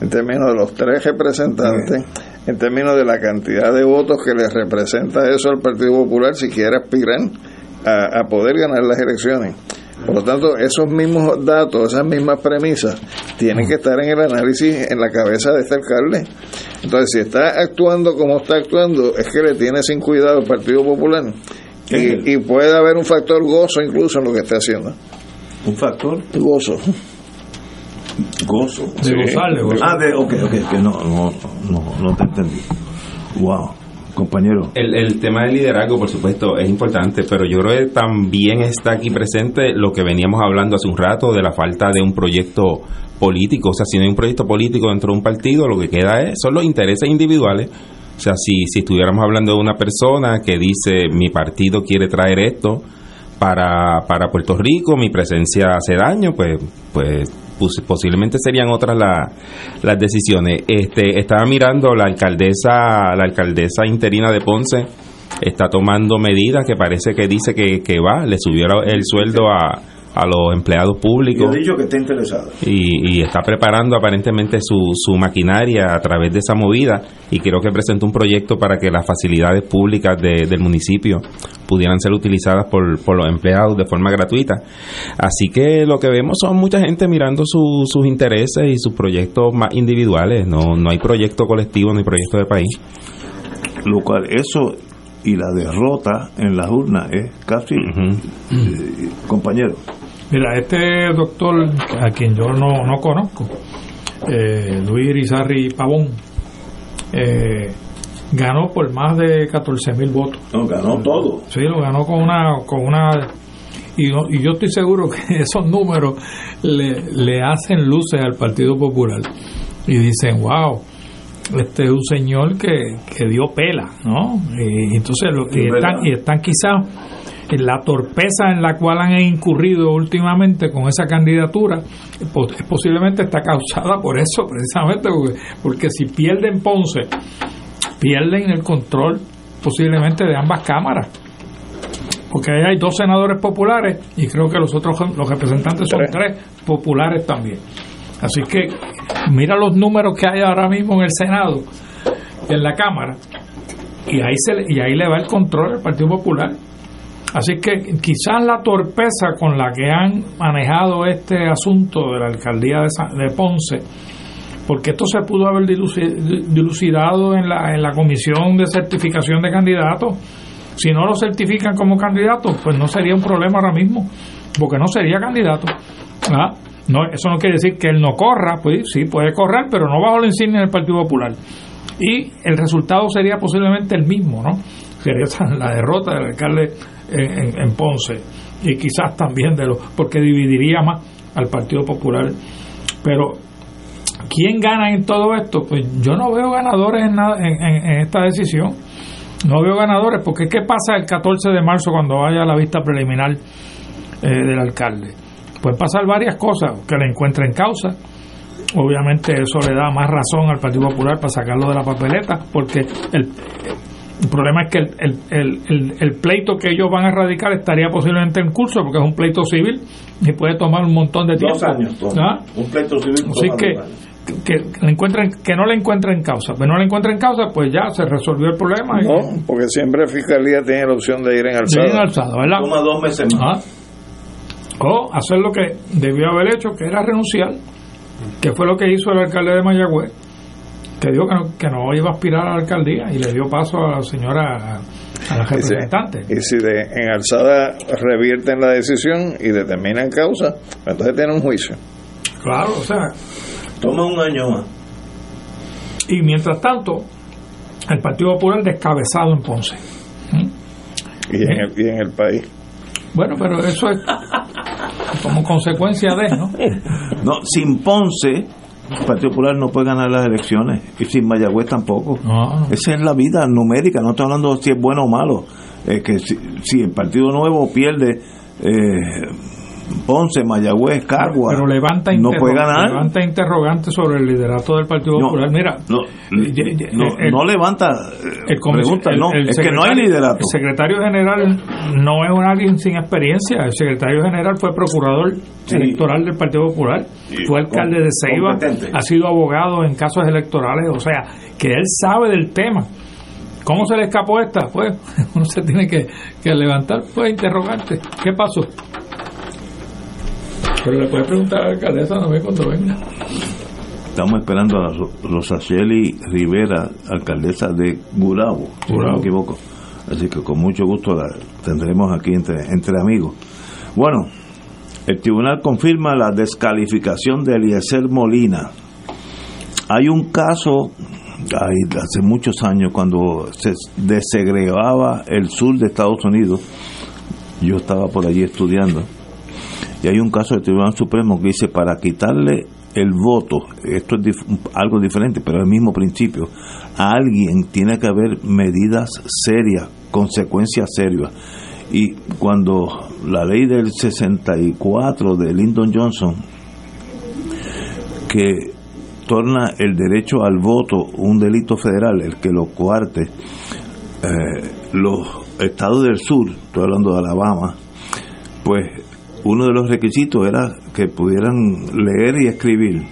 en términos de los tres representantes, en términos de la cantidad de votos que les representa eso al Partido Popular si quiere aspirar a, a poder ganar las elecciones. Por lo tanto, esos mismos datos, esas mismas premisas, tienen que estar en el análisis en la cabeza de este alcalde. Entonces, si está actuando como está actuando, es que le tiene sin cuidado el Partido Popular. Y, y puede haber un factor gozo incluso en lo que está haciendo. Un factor Gozo. Gozo. De gozar, de gozar. Ah, de, ok, ok, que no, no, no, no te entendí. Wow, compañero. El, el tema del liderazgo, por supuesto, es importante, pero yo creo que también está aquí presente lo que veníamos hablando hace un rato de la falta de un proyecto político. O sea, si no hay un proyecto político dentro de un partido, lo que queda es, son los intereses individuales. O sea, si, si estuviéramos hablando de una persona que dice mi partido quiere traer esto para, para Puerto Rico, mi presencia hace daño, pues, pues posiblemente serían otras la- las decisiones. Este, estaba mirando la alcaldesa, la alcaldesa interina de Ponce, está tomando medidas que parece que dice que, que va, le subió el sueldo a, a los empleados públicos. Y dicho que está interesado. Y, está preparando aparentemente su, su maquinaria a través de esa movida y creo que presentó un proyecto para que las facilidades públicas del municipio pudieran ser utilizadas por, por, los empleados de forma gratuita. Así que lo que vemos son mucha gente mirando sus intereses y sus proyectos más individuales. No, no hay proyecto colectivo, hay proyecto de país. Lo cual, eso y la derrota en las urnas es casi eh, compañero. Mira, este doctor a quien yo no, no conozco, eh, Luis Irizarri Pavón, eh, ganó por más de 14 mil votos. No, ganó todo. Sí, lo ganó con una... Con una y, y yo estoy seguro que esos números le, le hacen luces al Partido Popular. Y dicen, wow, este es un señor que, que dio pela, ¿no? Y entonces lo, y están, y están quizás la torpeza en la cual han incurrido últimamente con esa candidatura, pues, posiblemente está causada por eso, precisamente, porque, porque si pierden Ponce, pierden el control posiblemente de ambas cámaras. Porque ahí hay dos senadores populares y creo que los otros los representantes son tres populares también. Así que mira los números que hay ahora mismo en el Senado, en la Cámara, y ahí, se, y ahí le va el control al Partido Popular. Así que quizás la torpeza con la que han manejado este asunto de la alcaldía de, Ponce, porque esto se pudo haber dilucidado en la, en la comisión de certificación de candidatos. Si no lo certifican como candidato, pues no sería un problema ahora mismo, porque no sería candidato. ¿Ah? No, eso no quiere decir que él no corra, pues sí, puede correr, pero no bajo la insignia del Partido Popular. Y el resultado sería posiblemente el mismo, ¿no? Sería la derrota del alcalde en, Ponce y quizás también de los, porque dividiría más al Partido Popular. Pero, ¿quién gana en todo esto? Pues yo no veo ganadores en, nada, en, esta decisión. No veo ganadores, porque ¿qué pasa el 14 de marzo cuando vaya la vista preliminar eh, del alcalde? Pueden pasar varias cosas, que le encuentren causa. Obviamente eso le da más razón al Partido Popular para sacarlo de la papeleta, porque el, problema es que el, el, el, pleito que ellos van a erradicar estaría posiblemente en curso, porque es un pleito civil y puede tomar un montón de tiempo. Dos años, ¿Ah? un pleito civil. Así que, que, le encuentren, que no le encuentren causa. Pero no le encuentren causa, pues ya se resolvió el problema. No, porque siempre Fiscalía tiene la opción de ir en alzado. ir en alzado, ¿verdad? Toma dos meses más o hacer lo que debió haber hecho, que era renunciar, que fue lo que hizo el alcalde de Mayagüez, que dijo que no, que no iba a aspirar a la alcaldía y le dio paso a la señora, a la representante. Y si, de, en alzada revierten la decisión y determinan causa, entonces tiene un juicio. Claro, o sea. Toma un año más. Y mientras tanto, el Partido Popular descabezado en Ponce. ¿Mm? Y, en ¿Eh? el, y en el país. Bueno, pero eso es como consecuencia de, ¿no? No, sin Ponce, el Partido Popular no puede ganar las elecciones y sin Mayagüez tampoco. Esa es la vida numérica, no estoy hablando si es bueno o malo. Es que si, si el Partido Nuevo pierde eh, Ponce, Mayagüez, Cagua. Pero levanta, no puede ganar. levanta interrogantes sobre el liderato del Partido Popular. Mira, no, no, levanta el, pregunta, no, es que no hay liderato. El secretario general no es un alguien sin experiencia. El secretario general fue procurador electoral del Partido Popular, fue alcalde de Ceiba, ha sido abogado en casos electorales, o sea, que él sabe del tema. ¿Cómo se le escapó esta? Pues uno se tiene que, que levantar, pues interrogante. ¿Qué pasó? Pero le puedes preguntar a la alcaldesa ve cuando venga. Estamos esperando a Rosacheli Rivera, alcaldesa de Gurabo, si no me equivoco. Así que con mucho gusto la tendremos aquí entre, entre amigos. Bueno, el tribunal confirma la descalificación de Eliezer Molina. Hay un caso hace muchos años cuando se desegregaba el sur de Estados Unidos. Yo estaba por allí estudiando y hay un caso del Tribunal Supremo que dice para quitarle el voto, esto es algo diferente, pero es el mismo principio, a alguien tiene que haber medidas serias, consecuencias serias. Y cuando la ley del 64 de Lyndon Johnson, que torna el derecho al voto un delito federal, el que lo coarte, eh, los estados del sur, estoy hablando de Alabama, pues uno de los requisitos era que pudieran leer y escribir.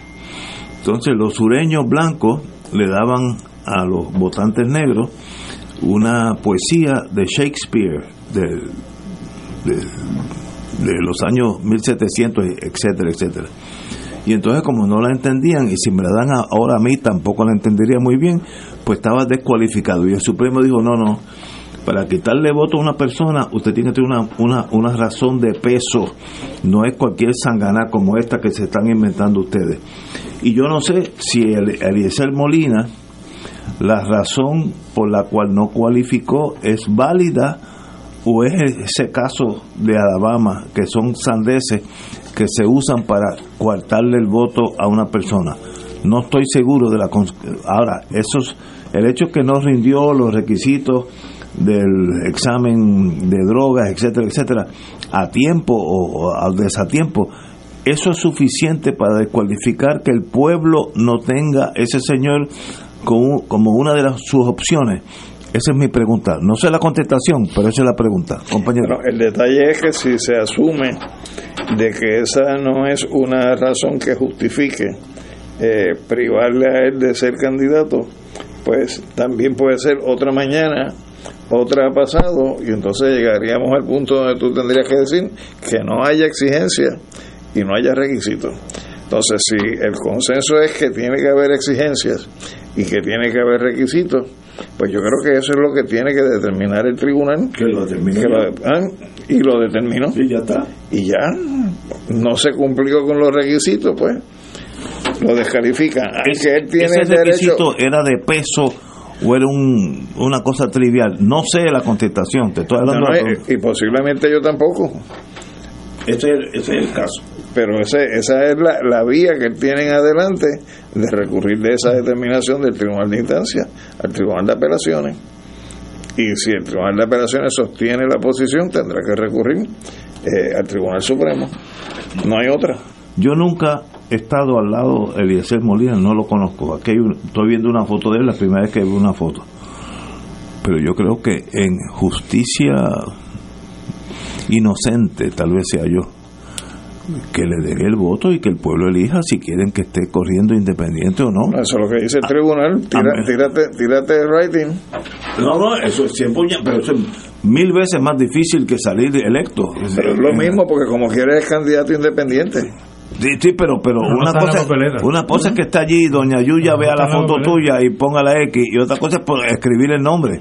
Entonces los sureños blancos le daban a los votantes negros una poesía de Shakespeare de, de, los años 1700, etcétera, etcétera. Y entonces como no la entendían, y si me la dan ahora a mí tampoco la entendería muy bien, pues estaba descualificado. Y el Supremo dijo, no, no, para quitarle voto a una persona, usted tiene que tener una, una, una razón de peso, no es cualquier sangana como esta que se están inventando ustedes. Y yo no sé si el, Eliezer Molina, la razón por la cual no cualificó es válida o es ese caso de Alabama, que son sandeces que se usan para coartarle el voto a una persona. No estoy seguro de la... Ahora, esos, el hecho que no rindió los requisitos del examen de drogas, etcétera, etcétera, a tiempo o a desatiempo, eso es suficiente para descualificar que el pueblo no tenga ese señor como, como una de las, sus opciones. Esa es mi pregunta. No sé la contestación, pero esa es la pregunta, compañero. el detalle es que si se asume de que esa no es una razón que justifique eh, privarle a él de ser candidato, pues también puede ser otra mañana otra ha pasado y entonces llegaríamos al punto donde tú tendrías que decir que no haya exigencia y no haya requisitos. Entonces, si el consenso es que tiene que haber exigencias y que tiene que haber requisitos, pues yo creo que eso es lo que tiene que determinar el tribunal. Que lo determinó. Ah, y lo determinó. Y ya está. Y ya no se cumplió con los requisitos, pues lo descalifica. que él tiene ese requisito era de peso o era un, una cosa trivial. No sé la contestación, te estoy hablando. y posiblemente yo tampoco. Ese es, el caso. Pero ese, esa es la, la vía que tienen adelante de recurrir de esa determinación del Tribunal de Instancia al Tribunal de Apelaciones. Y si el Tribunal de Apelaciones sostiene la posición, tendrá que recurrir eh, al Tribunal Supremo. No hay otra. Yo nunca he estado al lado de Eliezer Molina, no lo conozco. Aquí estoy viendo una foto de él, la primera vez que veo una foto. Pero yo creo que en justicia inocente, tal vez sea yo, que le dé el voto y que el pueblo elija si quieren que esté corriendo independiente o no. Eso es lo que dice el ah, tribunal. tírate, tírate el writing. No, no, eso es siempre, pero eso es mil veces más difícil que salir electo. Pero es lo mismo porque como quieres candidato independiente. Sí, pero, pero una, cosa, una cosa es que está allí, doña Yuya vea la foto tuya y ponga la X, y otra cosa es escribir el nombre.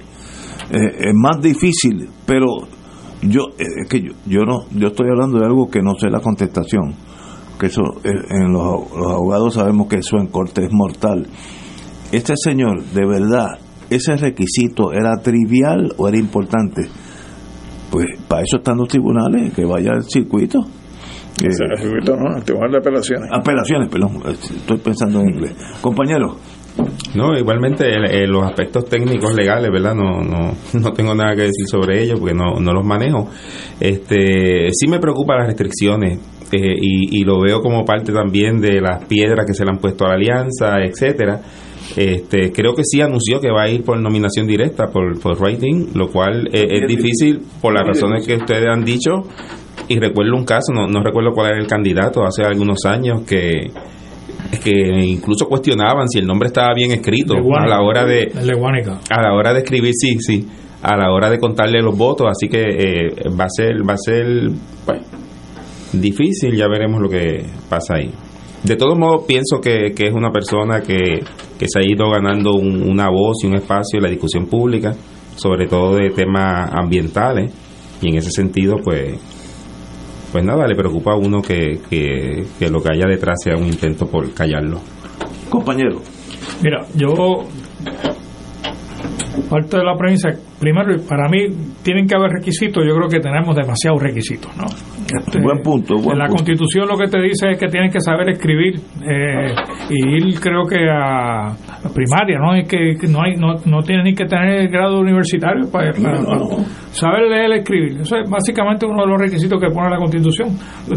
Eh, es más difícil, pero yo eh, es que yo, yo no yo estoy hablando de algo que no sé la contestación, que eso eh, en los, los abogados sabemos que eso en corte es mortal. Este señor, de verdad, ese requisito era trivial o era importante. Pues para eso están los tribunales, que vaya al circuito no, Tribunal de Apelaciones. Apelaciones, perdón, estoy pensando en inglés. Compañero. No, igualmente los aspectos técnicos legales, ¿verdad? No, no, no tengo nada que decir sobre ellos porque no, no los manejo. Este, sí me preocupan las restricciones eh, y, y, lo veo como parte también de las piedras que se le han puesto a la alianza, etcétera. Este, creo que sí anunció que va a ir por nominación directa, por, por rating, lo cual es, es difícil por las razones que ustedes han dicho, y recuerdo un caso, no, no recuerdo cuál era el candidato, hace algunos años que que incluso cuestionaban si el nombre estaba bien escrito a la hora de a la hora de escribir sí sí a la hora de contarle los votos así que eh, va a ser va a ser pues, difícil ya veremos lo que pasa ahí. De todos modos pienso que, que es una persona que, que se ha ido ganando una voz y un espacio en la discusión pública sobre todo de temas ambientales y en ese sentido pues pues nada, le preocupa a uno que, que, lo que haya detrás sea un intento por callarlo. Compañero. Mira, yo parte de la premisa, primero, para mí tienen que haber requisitos, yo creo que tenemos demasiados requisitos, ¿no? Este, buen punto. en la Constitución lo que te dice es que tienen que saber escribir eh, y ir, creo que a, primaria, ¿no? Es que no hay no, no tienen ni que tener el grado universitario para, saber leer y escribir. Eso es básicamente uno de los requisitos que pone la Constitución.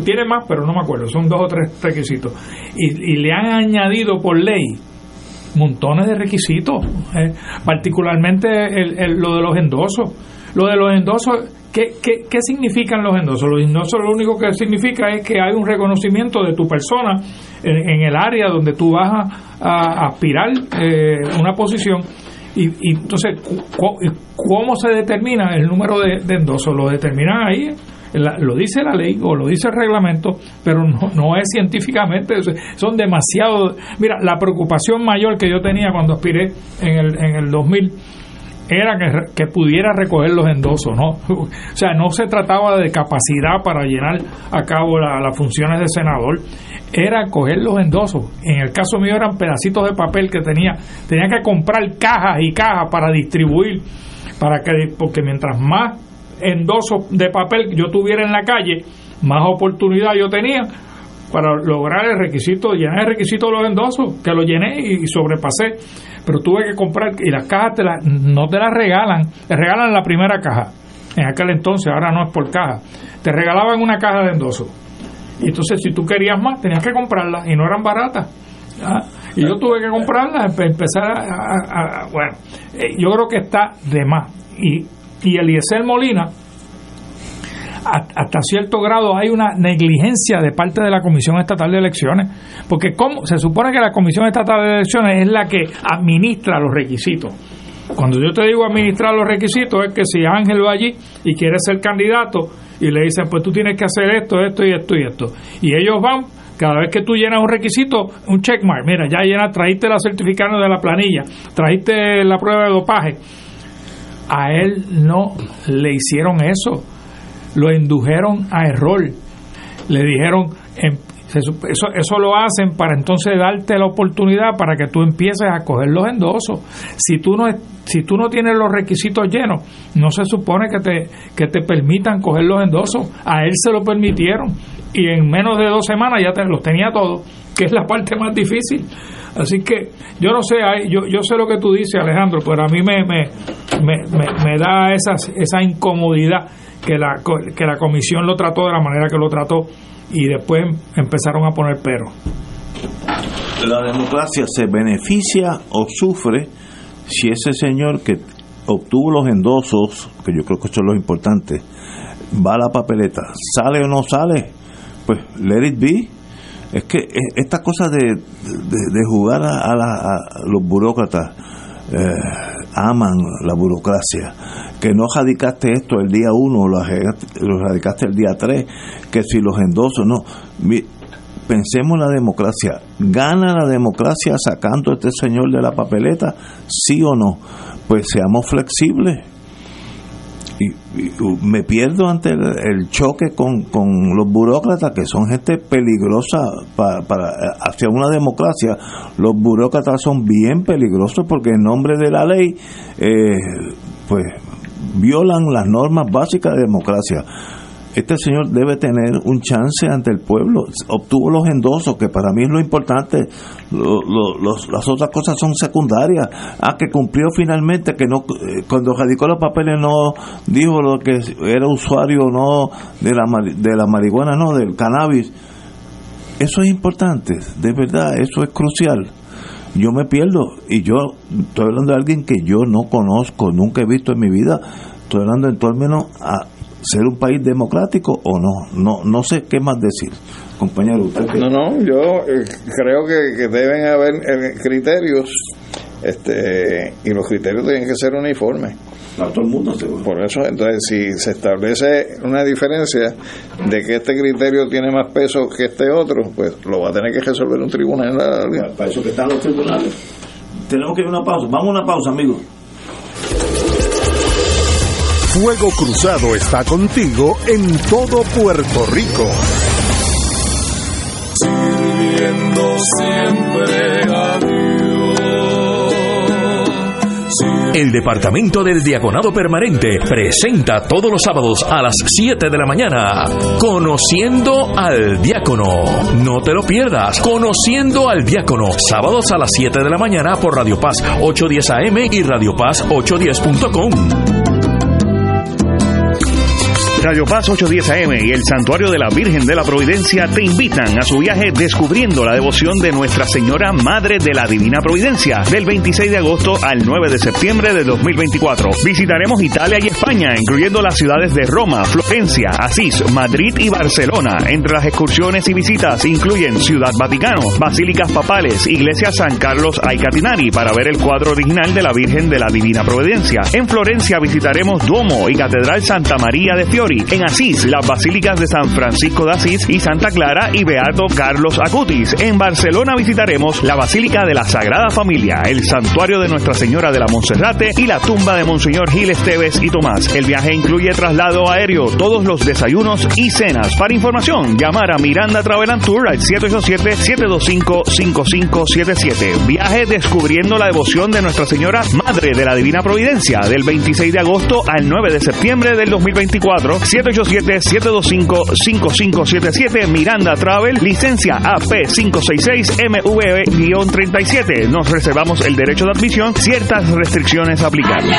Tiene más, pero no me acuerdo, son dos o tres requisitos. Y, y le han añadido por ley montones de requisitos, eh, particularmente el, lo de los endosos. Lo de los endosos, ¿qué, qué, qué significan los endosos? Los endosos lo único que significa es que hay un reconocimiento de tu persona en, el área donde tú vas a, aspirar eh, una posición. Y, y entonces, ¿cómo se determina el número de, de endosos? Lo determinan ahí lo dice la ley o lo dice el reglamento, pero no, es científicamente, son demasiado... Mira, la preocupación mayor que yo tenía cuando aspiré en el, en el 2000 era que, que, pudiera recoger los endosos, ¿no? O sea, no se trataba de capacidad para llenar a cabo las funciones de senador, era coger los endosos. En el caso mío eran pedacitos de papel que tenía, tenía que comprar cajas y cajas para distribuir, para que, porque mientras más endosos de papel yo tuviera en la calle, más oportunidad yo tenía para lograr el requisito, llenar el requisito de los endosos, que lo llené y sobrepasé. Pero tuve que comprar, y las cajas te no te las regalan, te regalan la primera caja. En aquel entonces, ahora no es por caja. Te regalaban una caja de endosos. Y entonces, si tú querías más, tenías que comprarlas y no eran baratas. Y yo tuve que comprarlas, empezar a, bueno, eh, yo creo que está de más. Y y Eliezer Molina, hasta cierto grado hay una negligencia de parte de la Comisión Estatal de Elecciones, porque como se supone que la Comisión Estatal de Elecciones es la que administra los requisitos. Cuando yo te digo administrar los requisitos es que si Ángel va allí y quiere ser candidato y le dicen pues tú tienes que hacer esto, esto y esto y esto, y ellos van cada vez que tú llenas un requisito, un checkmark, mira, ya llenas, trajiste la certificado de la planilla, trajiste la prueba de dopaje, a él no le hicieron eso, lo indujeron a error. Le dijeron, em, eso, eso lo hacen para entonces darte la oportunidad para que tú empieces a coger los endosos. Si tú no, si tú no tienes los requisitos llenos, no se supone que te, que te permitan coger los endosos. A él se lo permitieron y en menos de dos semanas ya te, los tenía todos, que es la parte más difícil. Así que yo no sé, yo, yo sé lo que tú dices, Alejandro, pero a mí me, me, me, da esa, esa incomodidad que la, que la comisión lo trató de la manera que lo trató y después empezaron a poner pero. La democracia se beneficia o sufre si ese señor que obtuvo los endosos, que yo creo que eso es lo importante, va a la papeleta, sale o no sale, pues let it be, es que e, esta cosa de, de, jugar a, los burócratas, eh, aman la burocracia, que no radicaste esto el día uno, lo, radicaste el día tres, que si los endosos, no. pensemos en la democracia, ¿gana la democracia sacando a este señor de la papeleta? ¿Sí o no? Pues seamos flexibles y, me pierdo ante el, choque con, con, los burócratas que son gente peligrosa para, para, hacia una democracia. Los burócratas son bien peligrosos porque en nombre de la ley eh, pues violan las normas básicas de democracia este señor debe tener un chance ante el pueblo. Obtuvo los endosos, que para mí es lo importante. las otras cosas son secundarias. Ah, que cumplió finalmente, que no eh, cuando radicó los papeles no dijo lo que era usuario no de la, de la marihuana, no, del cannabis. Eso es importante, de verdad, eso es crucial yo me pierdo y yo estoy hablando de alguien que yo no conozco, nunca he visto en mi vida, estoy hablando en términos a, ser un país democrático o no. No, no sé qué más decir. Compañero, usted. No, no, yo eh, creo que, deben haber eh, criterios este y los criterios tienen que ser uniformes. Para todo el mundo, Por eso, entonces, si se establece una diferencia de que este criterio tiene más peso que este otro, pues lo va a tener que resolver un tribunal. Para eso que están los tribunales. Tenemos que ir a una pausa. Vamos a una pausa, amigos. Fuego Cruzado está contigo en todo Puerto Rico. siempre a El Departamento del Diaconado Permanente presenta todos los sábados a las 7 de la mañana Conociendo al Diácono. No te lo pierdas. Conociendo al Diácono. Sábados a las 7 de la mañana por Radio Paz 810 AM y Radio Paz 810.com. Radio Paz 810 AM y el Santuario de la Virgen de la Providencia te invitan a su viaje descubriendo la devoción de Nuestra Señora Madre de la Divina Providencia del 26 de agosto al 9 de septiembre de 2024. Visitaremos Italia y España, incluyendo las ciudades de Roma, Florencia, Asís, Madrid y Barcelona. Entre las excursiones y visitas incluyen Ciudad Vaticano, Basílicas Papales, Iglesia San Carlos Aicatinari para ver el cuadro original de la Virgen de la Divina Providencia. En Florencia visitaremos Duomo y Catedral Santa María de En Asís, las basílicas de San Francisco de Asís y Santa Clara y Beato Carlos Acutis. En Barcelona visitaremos la Basílica de la Sagrada Familia, el Santuario de Nuestra Señora de la Monserrate y la tumba de Monseñor Gil Esteves y Tomás. El viaje incluye traslado aéreo, todos los desayunos y cenas. Para información, llamar a Miranda Travel and Tour al 787-725-5577. Viaje descubriendo la devoción de Nuestra Señora Madre de la Divina Providencia del 26 de agosto al 9 de septiembre del 2024 787-725-5577 Miranda Travel, licencia AP566MV-37. Nos reservamos el derecho de admisión, ciertas restricciones aplicables.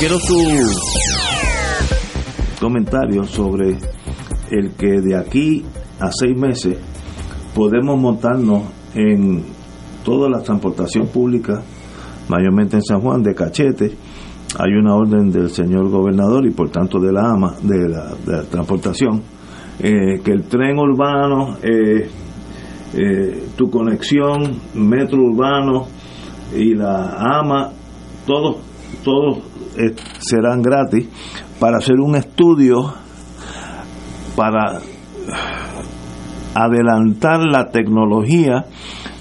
Quiero tu comentario sobre el que de aquí a seis meses podemos montarnos en toda la transportación pública, mayormente en San Juan, de cachete. Hay una orden del señor gobernador y por tanto de la AMA, de la, transportación, eh, que el tren urbano, eh, eh, tu conexión, metro urbano y la AMA, todos, todos eh, serán gratis para hacer un estudio para adelantar la tecnología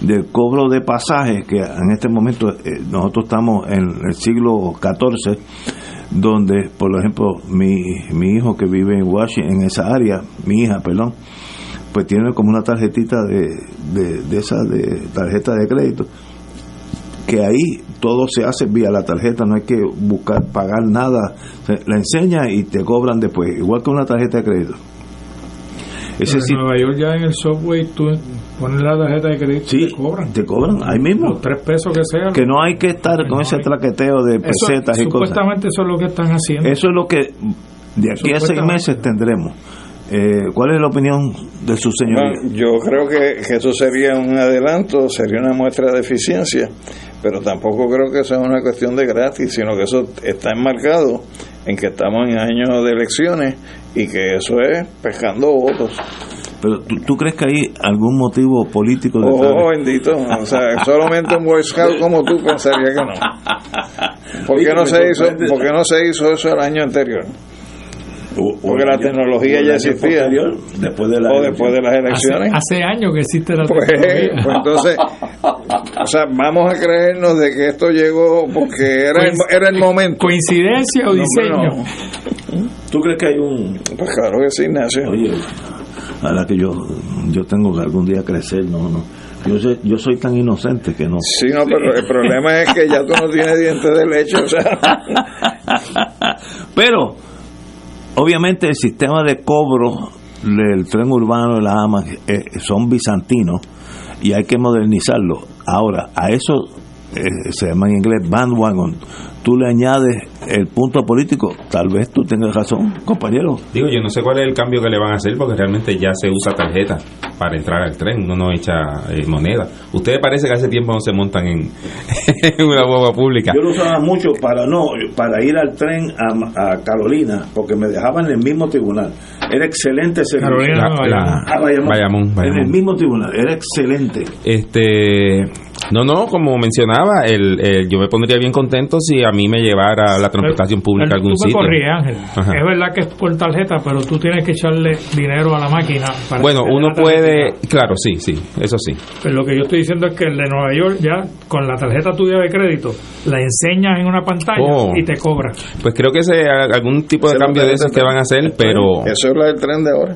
del cobro de pasajes que en este momento eh, nosotros estamos en el siglo XIV donde por ejemplo mi, mi hijo que vive en Washington en esa área mi hija perdón pues tiene como una tarjetita de, de, de esa de tarjeta de crédito que ahí todo se hace vía la tarjeta, no hay que buscar pagar nada, la enseña y te cobran después, igual que una tarjeta de crédito. Ese en Nueva York ya en el subway tú pones la tarjeta de crédito y te cobran. Te cobran ahí mismo. Los tres pesos que sean. Que no hay que estar con ese traqueteo de pesetas y cosas. Supuestamente eso es lo que están haciendo. Eso es lo que de aquí a seis meses tendremos. Eh, ¿Cuál es la opinión de su señor? yo creo que, que, eso sería un adelanto, sería una muestra de eficiencia, pero tampoco creo que sea una cuestión de gratis, sino que eso está enmarcado en que estamos en años de elecciones y que eso es pescando votos. Pero ¿tú, crees que hay algún motivo político de Oh, bendito. O sea, solamente un Boy Scout como tú pensaría que no. ¿Por qué no, se hizo, ¿Por qué no se hizo eso el año anterior? Porque la tecnología ya existía. Después de o después de las elecciones. Hace, años que existe la pues, tecnología. Pues entonces, o sea, vamos a creernos de que esto llegó porque era, el, era el momento. ¿Coincidencia o diseño? ¿Tú crees que hay un.? Pues claro que sí, Ignacio. Oye, a la que yo, yo tengo que algún día crecer, no, no. Yo soy, yo soy tan inocente que no. Sí, no, pero el problema es que ya tú no tienes dientes de leche, o sea. pero Obviamente el sistema de cobro del tren urbano de las AMA eh, son bizantinos y hay que modernizarlo. Ahora, a eso eh, se llama en inglés bandwagon tú le añades el punto político, tal vez tú tengas razón, compañero. Digo, yo no sé cuál es el cambio que le van a hacer porque realmente ya se usa tarjeta para entrar al tren, uno no echa eh, moneda. Ustedes parece que hace tiempo no se montan en, una boba pública. Yo lo usaba mucho para no para ir al tren a, Carolina porque me dejaban en el mismo tribunal. Era excelente ese Carolina, En el mismo tribunal, era excelente. Este no, no, como mencionaba, el, yo me pondría bien contento si a mí me llevara la transportación pública a algún sitio. Ángel. Es verdad que es por tarjeta, pero tú tienes que echarle dinero a la máquina. Para bueno, uno puede, claro, sí, sí, eso sí. Pero lo que yo estoy diciendo es que el de Nueva York ya con la tarjeta tuya de crédito la enseñas en una pantalla oh. y te cobra. Pues creo que es algún tipo de cambio de esos que van a hacer, pero... Eso es lo del tren de ahora.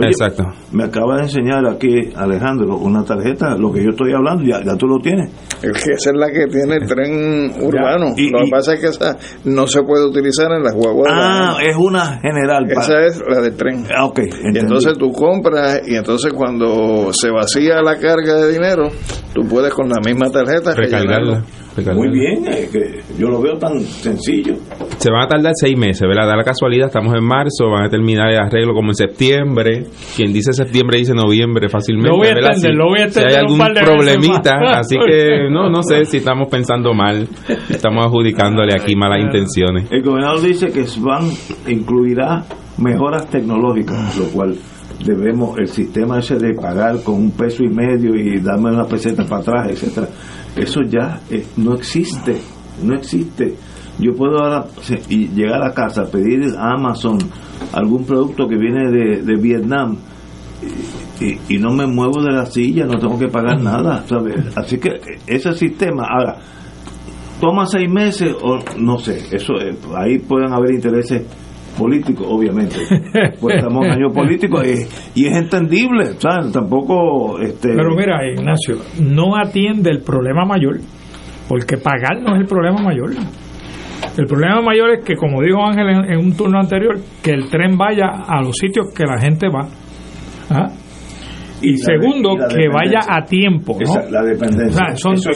Exacto. Me acaba de enseñar aquí Alejandro una tarjeta, lo que yo estoy hablando, ya, ya tú lo tienes. Es que esa es la que tiene el tren urbano. lo que pasa es que esa no se puede utilizar en las guaguas. Ah, es una general. Esa es la del tren. Ah, ok. Y entonces tú compras y entonces cuando se vacía la carga de dinero, tú puedes con la misma tarjeta recargarla. Muy bien, que yo lo veo tan sencillo. Se van a tardar seis meses, ¿verdad? Da la casualidad, estamos en marzo, van a terminar el arreglo como en septiembre. Quien dice septiembre dice noviembre fácilmente. Lo voy a entender, lo voy a entender. Si hay algún problemita, así que no, no sé si estamos pensando mal, estamos adjudicándole aquí malas intenciones. El gobernador dice que SBAN incluirá mejoras tecnológicas, lo cual debemos, el sistema ese de pagar con un peso y medio y darme una peseta para atrás, etcétera eso ya eh, no existe, no existe. Yo puedo ahora llegar a casa, pedir a Amazon algún producto que viene de, Vietnam y, no me muevo de la silla, no tengo que pagar nada, ¿sabes? Así que ese sistema, ahora, toma seis meses o no sé, eso eh, ahí pueden haber intereses políticos, obviamente. Pues estamos en año político y, y, es entendible, ¿sabes? Tampoco. Este... Pero mira, Ignacio, no atiende el problema mayor, porque pagar no es el problema mayor. El problema mayor es que, como dijo Ángel en, un turno anterior, que el tren vaya a los sitios que la gente va. ¿Ah? Y, segundo, que vaya a tiempo. la dependencia. son, eso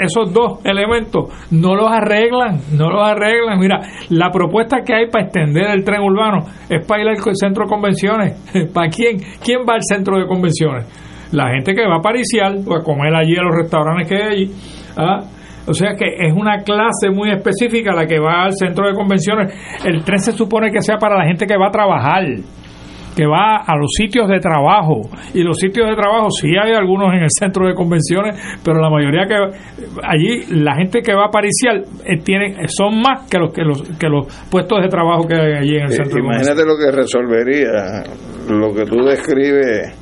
esos, dos elementos no los arreglan, no los arreglan. Mira, la propuesta que hay para extender el tren urbano es para ir al centro de convenciones. ¿Para quién? ¿Quién va al centro de convenciones? La gente que va a pariciar o a comer allí a los restaurantes que hay allí. ¿ah? O sea que es una clase muy específica la que va al centro de convenciones. El tren se supone que sea para la gente que va a trabajar que va a los sitios de trabajo. Y los sitios de trabajo sí hay algunos en el centro de convenciones, pero la mayoría que allí, la gente que va a pariciar eh, tiene, son más que los, que los que los puestos de trabajo que hay allí en el eh, centro Imagínate lo que resolvería lo que tú describes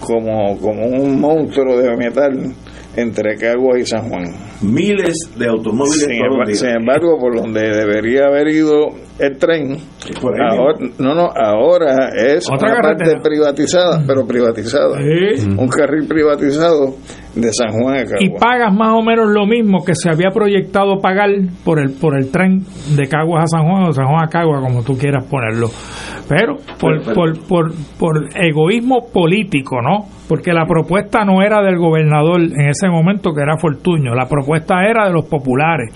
como, como un monstruo de metal entre Caguas y San Juan. Miles de automóviles sin, todos embargo, sin embargo, por donde debería haber ido el tren, por ahí ahora, no, no, ahora es Otra una parte privatizada, pero privatizada. Sí. Un carril privatizado de San Juan a Cagua. y pagas más o menos lo mismo que se había proyectado pagar por el por el tren de Caguas a San Juan o de San Juan a Caguas como tú quieras ponerlo. Pero por, Pero, pero- por, por, por egoísmo político no porque la propuesta no era del gobernador en ese momento que era Fortuño. La propuesta era de los populares.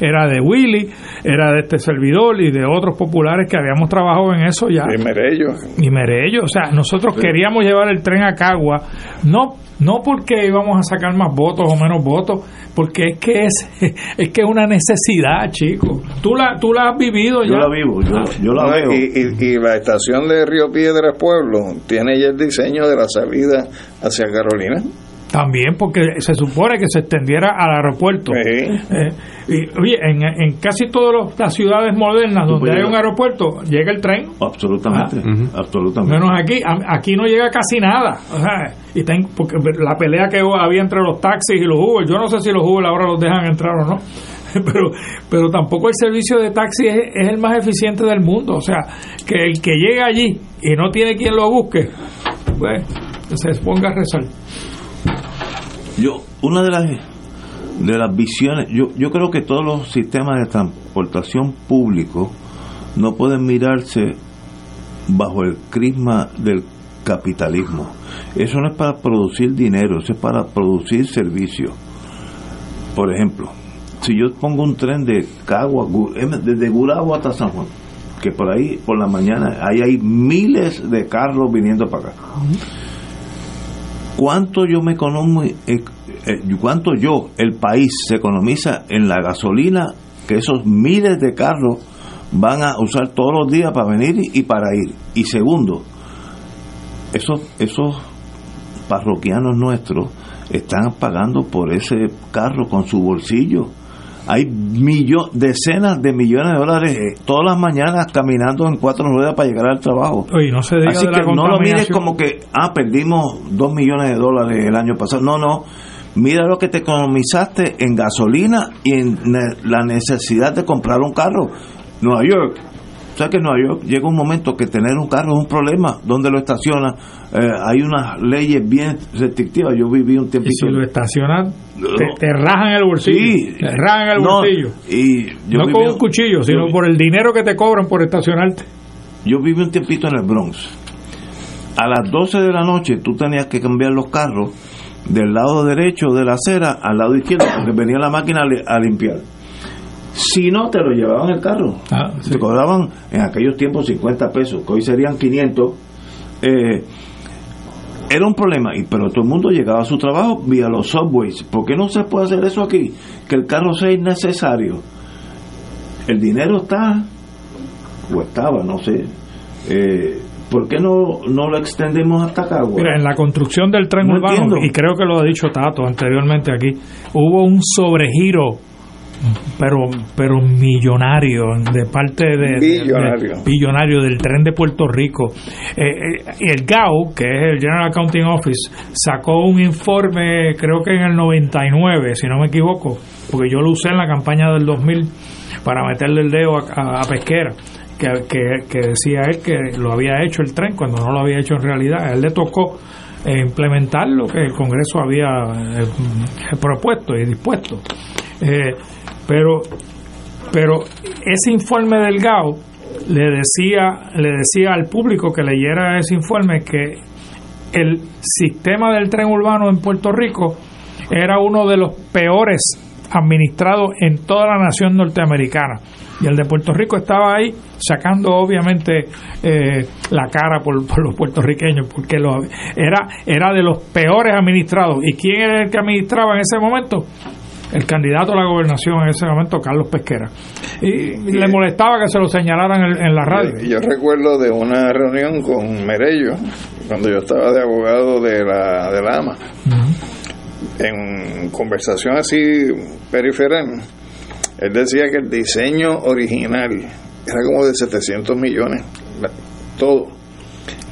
Era de Willy era de este servidor y de otros populares que habíamos trabajado en eso ya. Y Merello. y Merello, o sea, nosotros queríamos llevar el tren a Cagua, no no porque íbamos a sacar más votos o menos votos, porque es que es es que es una necesidad, chico. Tú la tú la has vivido ya. Yo la vivo, yo, yo la No, veo. Y, y- y la estación de Río Piedras Pueblo tiene ya el diseño de la salida hacia Carolina. También porque se supone que se extendiera al aeropuerto. Sí. Eh, y, oye, en, en casi todas las ciudades modernas donde puedes hay un aeropuerto, llega el tren. Absolutamente, absolutamente. Menos aquí, aquí no llega casi nada. O sea, y ten- porque la pelea que había entre los taxis y los Uber, yo no sé si los Uber ahora los dejan entrar o no, pero, pero tampoco el servicio de taxi es, es el más eficiente del mundo. O sea, que el que llega allí y no tiene quien lo busque, pues se ponga a rezar. Yo, una de las de las visiones, yo, yo creo que todos los sistemas de transportación público no pueden mirarse bajo el crisma del capitalismo. Eso no es para producir dinero, eso es para producir servicios. Por ejemplo, si yo pongo un tren de Cagua, Gu- desde Gurabo hasta San Juan, que por ahí, por la mañana, ahí hay miles de carros viniendo para acá. ¿Cuánto yo me economo, eh, eh, cuánto yo, el país, se economiza en la gasolina que esos miles de carros van a usar todos los días para venir y, para ir? Y segundo, esos, esos parroquianos nuestros están pagando por ese carro con su bolsillo. Hay millo- decenas de millones de dólares todas las mañanas caminando en cuatro ruedas para llegar al trabajo. Oye, no se diga Así de la que no lo mires como que, ah, perdimos dos millones de dólares el año pasado. No, no. Mira lo que te economizaste en gasolina y en la necesidad de comprar un carro. Nueva York. ¿Sabes que en Nueva York llega un momento que tener un carro es un problema? ¿Dónde lo estaciona? Eh, hay unas leyes bien restrictivas. Yo viví un Y tiempito. si lo estacionan, te, te rajan el bolsillo. Sí. Te rajan el No, bolsillo. y yo no con un- cuchillo, sino yo- por el dinero que te cobran por estacionarte. Yo viví un tiempito en el Bronx. A las 12 de la noche tú tenías que cambiar los carros del lado derecho de la acera al lado izquierdo porque venía la máquina a limpiar. Si no, te lo llevaban el carro. Ah, Te cobraban en aquellos tiempos 50 pesos, que hoy serían 500. Eh, era un problema, y pero todo el mundo llegaba a su trabajo vía los subways. ¿Por qué no se puede hacer eso aquí? Que el carro sea innecesario. El dinero está, o estaba, no sé. Eh, ¿Por qué no, no lo extendemos hasta Cagua? Mira, en la construcción del tren No urbano, entiendo. y creo que lo ha dicho Tato anteriormente aquí, hubo un sobregiro, pero pero millonario, de parte de... Billonario. de- billonario del tren de Puerto Rico. Eh, eh, el GAO, que es el General Accounting Office, sacó un informe, creo que en el 99, si no me equivoco, porque yo lo usé en la campaña del 2000 para meterle el dedo a, a- a Pesquera. Que, que- que decía él que lo había hecho el tren cuando no lo había hecho en realidad. A él le tocó eh, implementar lo que el Congreso había eh, propuesto y dispuesto. Eh, pero, pero ese informe del GAO le decía, le decía al público que leyera ese informe que el sistema del tren urbano en Puerto Rico era uno de los peores administrados en toda la nación norteamericana. Y el de Puerto Rico estaba ahí sacando obviamente eh, la cara por, por los puertorriqueños, porque lo, era, era de los peores administrados. ¿Y quién era el que administraba en ese momento? El candidato a la gobernación en ese momento, Carlos Pesquera. Y, y le molestaba que se lo señalaran en, en la radio. Yo, yo recuerdo de una reunión con Merello, cuando yo estaba de abogado de la, de la AMA, en conversación así periferal, él decía que el diseño original era como de 700 millones, todo.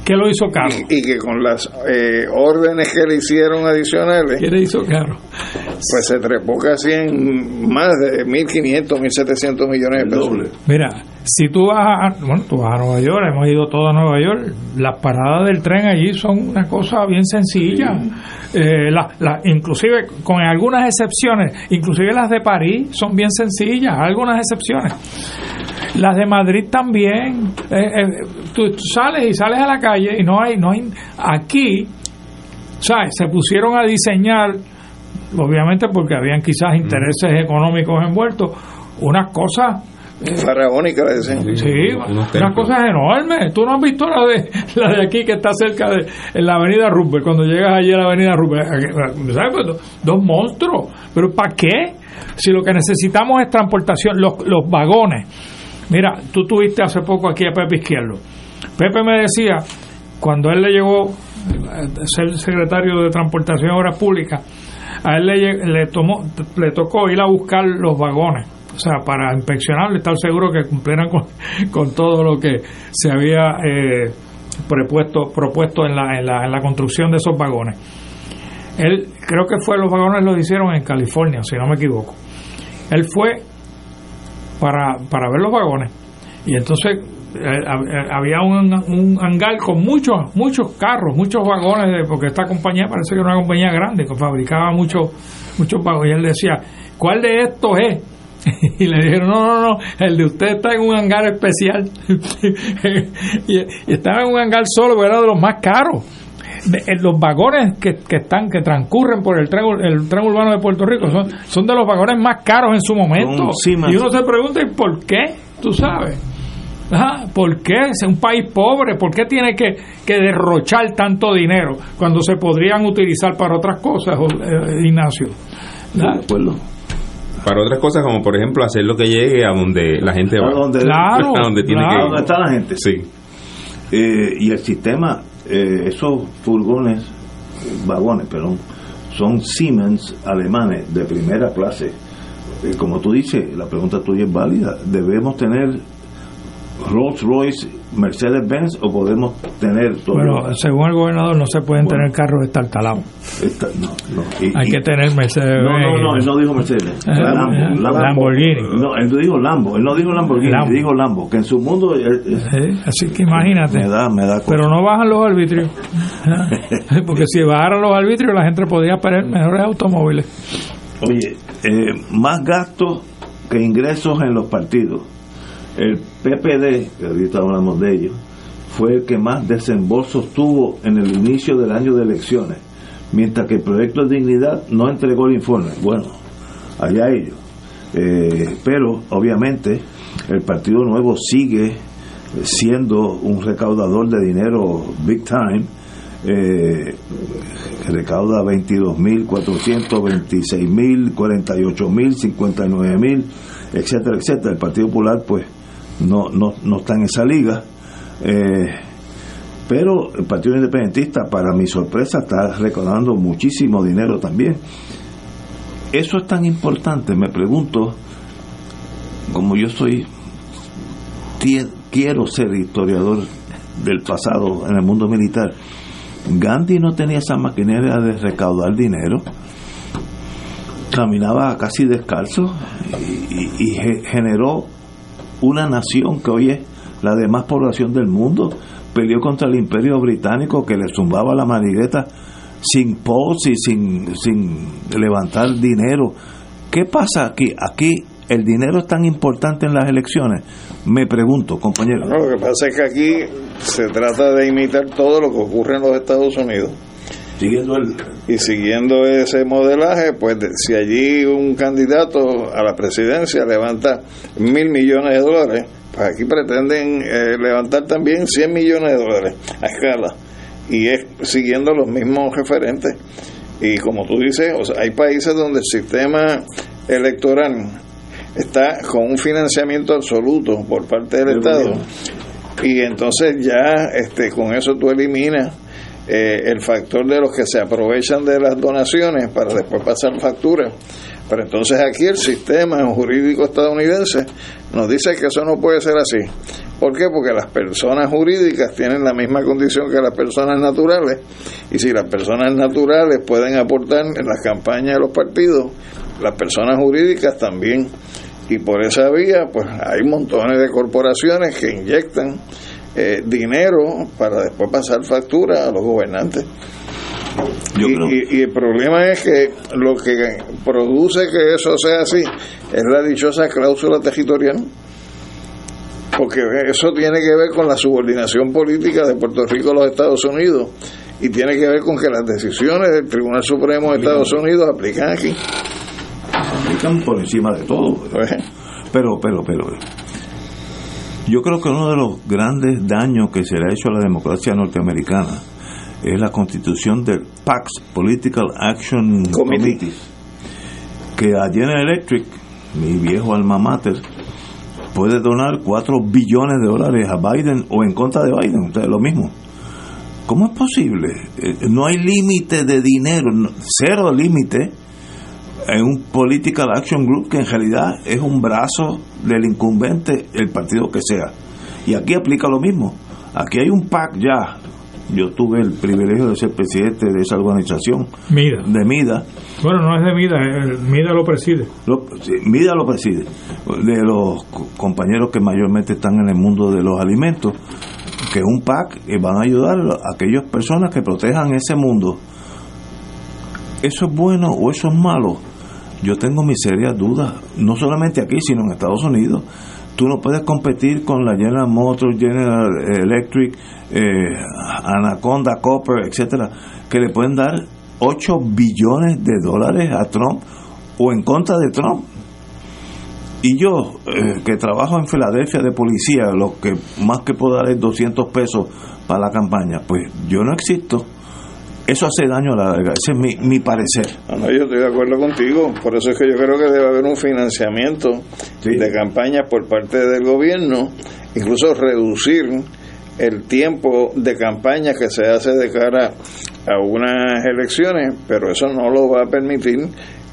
¿Qué lo hizo caro? Y, y que con las eh, órdenes que le hicieron adicionales, ¿Qué le hizo caro? Pues se trepó casi en más de 1.500, 1.700 millones de pesos. Mira, si tú vas a, bueno, tú vas a Nueva York, hemos ido todos a Nueva York, las paradas del tren allí son una cosa bien sencilla. Eh, la, la, inclusive, con algunas excepciones, inclusive las de París son bien sencillas, algunas excepciones. Las de Madrid también. Eh, eh, tú, tú sales y sales a la calle y no hay, no hay, aquí, ¿sabes? Se pusieron a diseñar, obviamente porque habían quizás intereses económicos envueltos, unas cosas Faraónica, le decían. Sí, unas cosas enormes. Tú no has visto la de la de aquí que está cerca de en la avenida Rupert, cuando llegas allí a la avenida Rupert. ¿Sabes? Dos monstruos. ¿Pero para qué? Si lo que necesitamos es transportación, los, los vagones. Mira, tú tuviste hace poco aquí a Pepe Izquierdo. Pepe me decía, cuando él le llegó a ser secretario de Transportación y Obras Públicas, a él le, le, tomó, le tocó ir a buscar los vagones o sea, para inspeccionarlo, estar seguro que cumplieran con, con todo lo que se había eh, propuesto, propuesto en la, en, la, en la construcción de esos vagones. Él, creo que fue, los vagones los hicieron en California, si no me equivoco. Él fue para, para ver los vagones y entonces eh, había un, un, hangar con muchos muchos carros, muchos vagones, de, porque esta compañía parece que era una compañía grande que fabricaba muchos muchos vagones. Y él decía, ¿cuál de estos es? y le dijeron, no, no, no, el de usted está en un hangar especial. y, y, estaba en un hangar solo, era de los más caros. De, los vagones que, que, están que transcurren por el tren, el tren urbano de Puerto Rico son, son de los vagones más caros en su momento. y uno se pregunta, ¿y por qué? Tú sabes. Ajá, ¿Por qué? Es un país pobre. ¿Por qué tiene que, que derrochar tanto dinero cuando se podrían utilizar para otras cosas, eh, Ignacio? De acuerdo para otras cosas como por ejemplo hacer lo que llegue a donde la gente va. A donde, claro, a donde tiene claro. que ir. donde está la gente. Sí. Eh, y el sistema eh, esos furgones vagones perdón son Siemens alemanes de primera clase. Eh, como tú dices la pregunta tuya es válida. Debemos tener Rolls Royce, Mercedes Benz o podemos tener todo Bueno, según el gobernador no se pueden bueno, tener carros estartalados. Esta, no, no, y, Hay y, que tener Mercedes No, no, no, él no dijo Mercedes. Eh, Lambo, eh, Lambo, Lamborghini. No, él no dijo Lambo, él no dijo Lamborghini, Lambo. dijo Lambo, que en su mundo eh, sí, así que imagínate. Me da, me da. Pero no bajan los arbitrios. Porque si bajaran los arbitrios la gente podría tener mejores automóviles. Oye, eh, más gastos que ingresos en los partidos. El PPD, que ahorita hablamos de ello, fue el que más desembolsos tuvo en el inicio del año de elecciones, mientras que el Proyecto de Dignidad no entregó el informe. Bueno, allá ellos. Eh, pero, obviamente, el Partido Nuevo sigue siendo un recaudador de dinero big time. Eh, recauda 22.400, 26.000, 48.000, 59.000, etcétera, etcétera. El Partido Popular, pues, no, no, no está en esa liga. Eh, pero el Partido Independentista, para mi sorpresa, está recaudando muchísimo dinero también. Eso es tan importante, me pregunto, como yo soy, quiero ser historiador del pasado en el mundo militar, Gandhi no tenía esa maquinaria de recaudar dinero, caminaba casi descalzo y, y, y generó una nación que hoy es la de más población del mundo, peleó contra el imperio británico que le zumbaba la manigueta sin pos y sin, sin levantar dinero. ¿Qué pasa aquí? Aquí el dinero es tan importante en las elecciones. Me pregunto, compañero. Lo que pasa es que aquí se trata de imitar todo lo que ocurre en los Estados Unidos. Siguiendo el... Y siguiendo ese modelaje, pues si allí un candidato a la presidencia levanta mil millones de dólares, pues aquí pretenden eh, levantar también 100 millones de dólares a escala. Y es siguiendo los mismos referentes. Y como tú dices, o sea, hay países donde el sistema electoral está con un financiamiento absoluto por parte del Estado. Y entonces ya este con eso tú eliminas eh, el factor de los que se aprovechan de las donaciones para después pasar facturas Pero entonces aquí el sistema jurídico estadounidense nos dice que eso no puede ser así. ¿Por qué? Porque las personas jurídicas tienen la misma condición que las personas naturales y si las personas naturales pueden aportar en las campañas de los partidos, las personas jurídicas también. Y por esa vía, pues hay montones de corporaciones que inyectan eh, dinero para después pasar factura a los gobernantes. Y, y, el problema es que lo que produce que eso sea así es la dichosa cláusula territorial, porque eso tiene que ver con la subordinación política de Puerto Rico a los Estados Unidos y tiene que ver con que las decisiones del Tribunal Supremo de Estados Unidos aplican aquí. Aplican por encima de todo. Pues. Pero, pero, pero, yo creo que uno de los grandes daños que se le ha hecho a la democracia norteamericana es la constitución del PACS, Political Action Committee, que a General Electric, mi viejo alma mater, puede donar 4 billones de dólares a Biden o en contra de Biden, es lo mismo. ¿Cómo es posible? Eh, no hay límite de dinero, cero límite en un Political Action Group que en realidad es un brazo del incumbente, el partido que sea. Y aquí aplica lo mismo. Aquí hay un PAC ya. Yo tuve el privilegio de ser presidente de esa organización. MIDA. De MIDA. Bueno, no es de MIDA, MIDA lo preside. MIDA lo preside. De los compañeros que mayormente están en el mundo de los alimentos, que un PAC y van a ayudar a aquellas personas que protejan ese mundo. ¿Eso es bueno o eso es malo? Yo tengo mis serias dudas, no solamente aquí, sino en Estados Unidos. Tú no puedes competir con la General Motors, General Electric, eh, Anaconda, Copper, etcétera, que le pueden dar 8 billones de dólares a Trump o en contra de Trump. Y yo, eh, que trabajo en Filadelfia de policía, lo que más que puedo dar es 200 pesos para la campaña, pues yo no existo eso hace daño a la larga, ese es mi, mi parecer. No, yo estoy de acuerdo contigo, por eso es que yo creo que debe haber un financiamiento de campañas por parte del gobierno, incluso reducir el tiempo de campaña que se hace de cara a unas elecciones, pero eso no lo va a permitir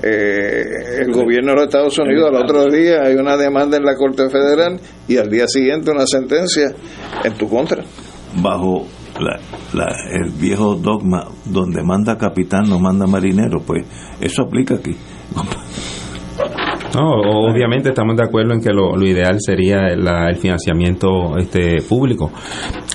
eh, el gobierno de los Estados Unidos. Al otro día hay una demanda en la Corte Federal y al día siguiente una sentencia en tu contra. Bajo la, el viejo dogma donde manda capitán no manda marinero, pues eso aplica aquí. No, obviamente estamos de acuerdo en que lo, ideal sería el financiamiento este público.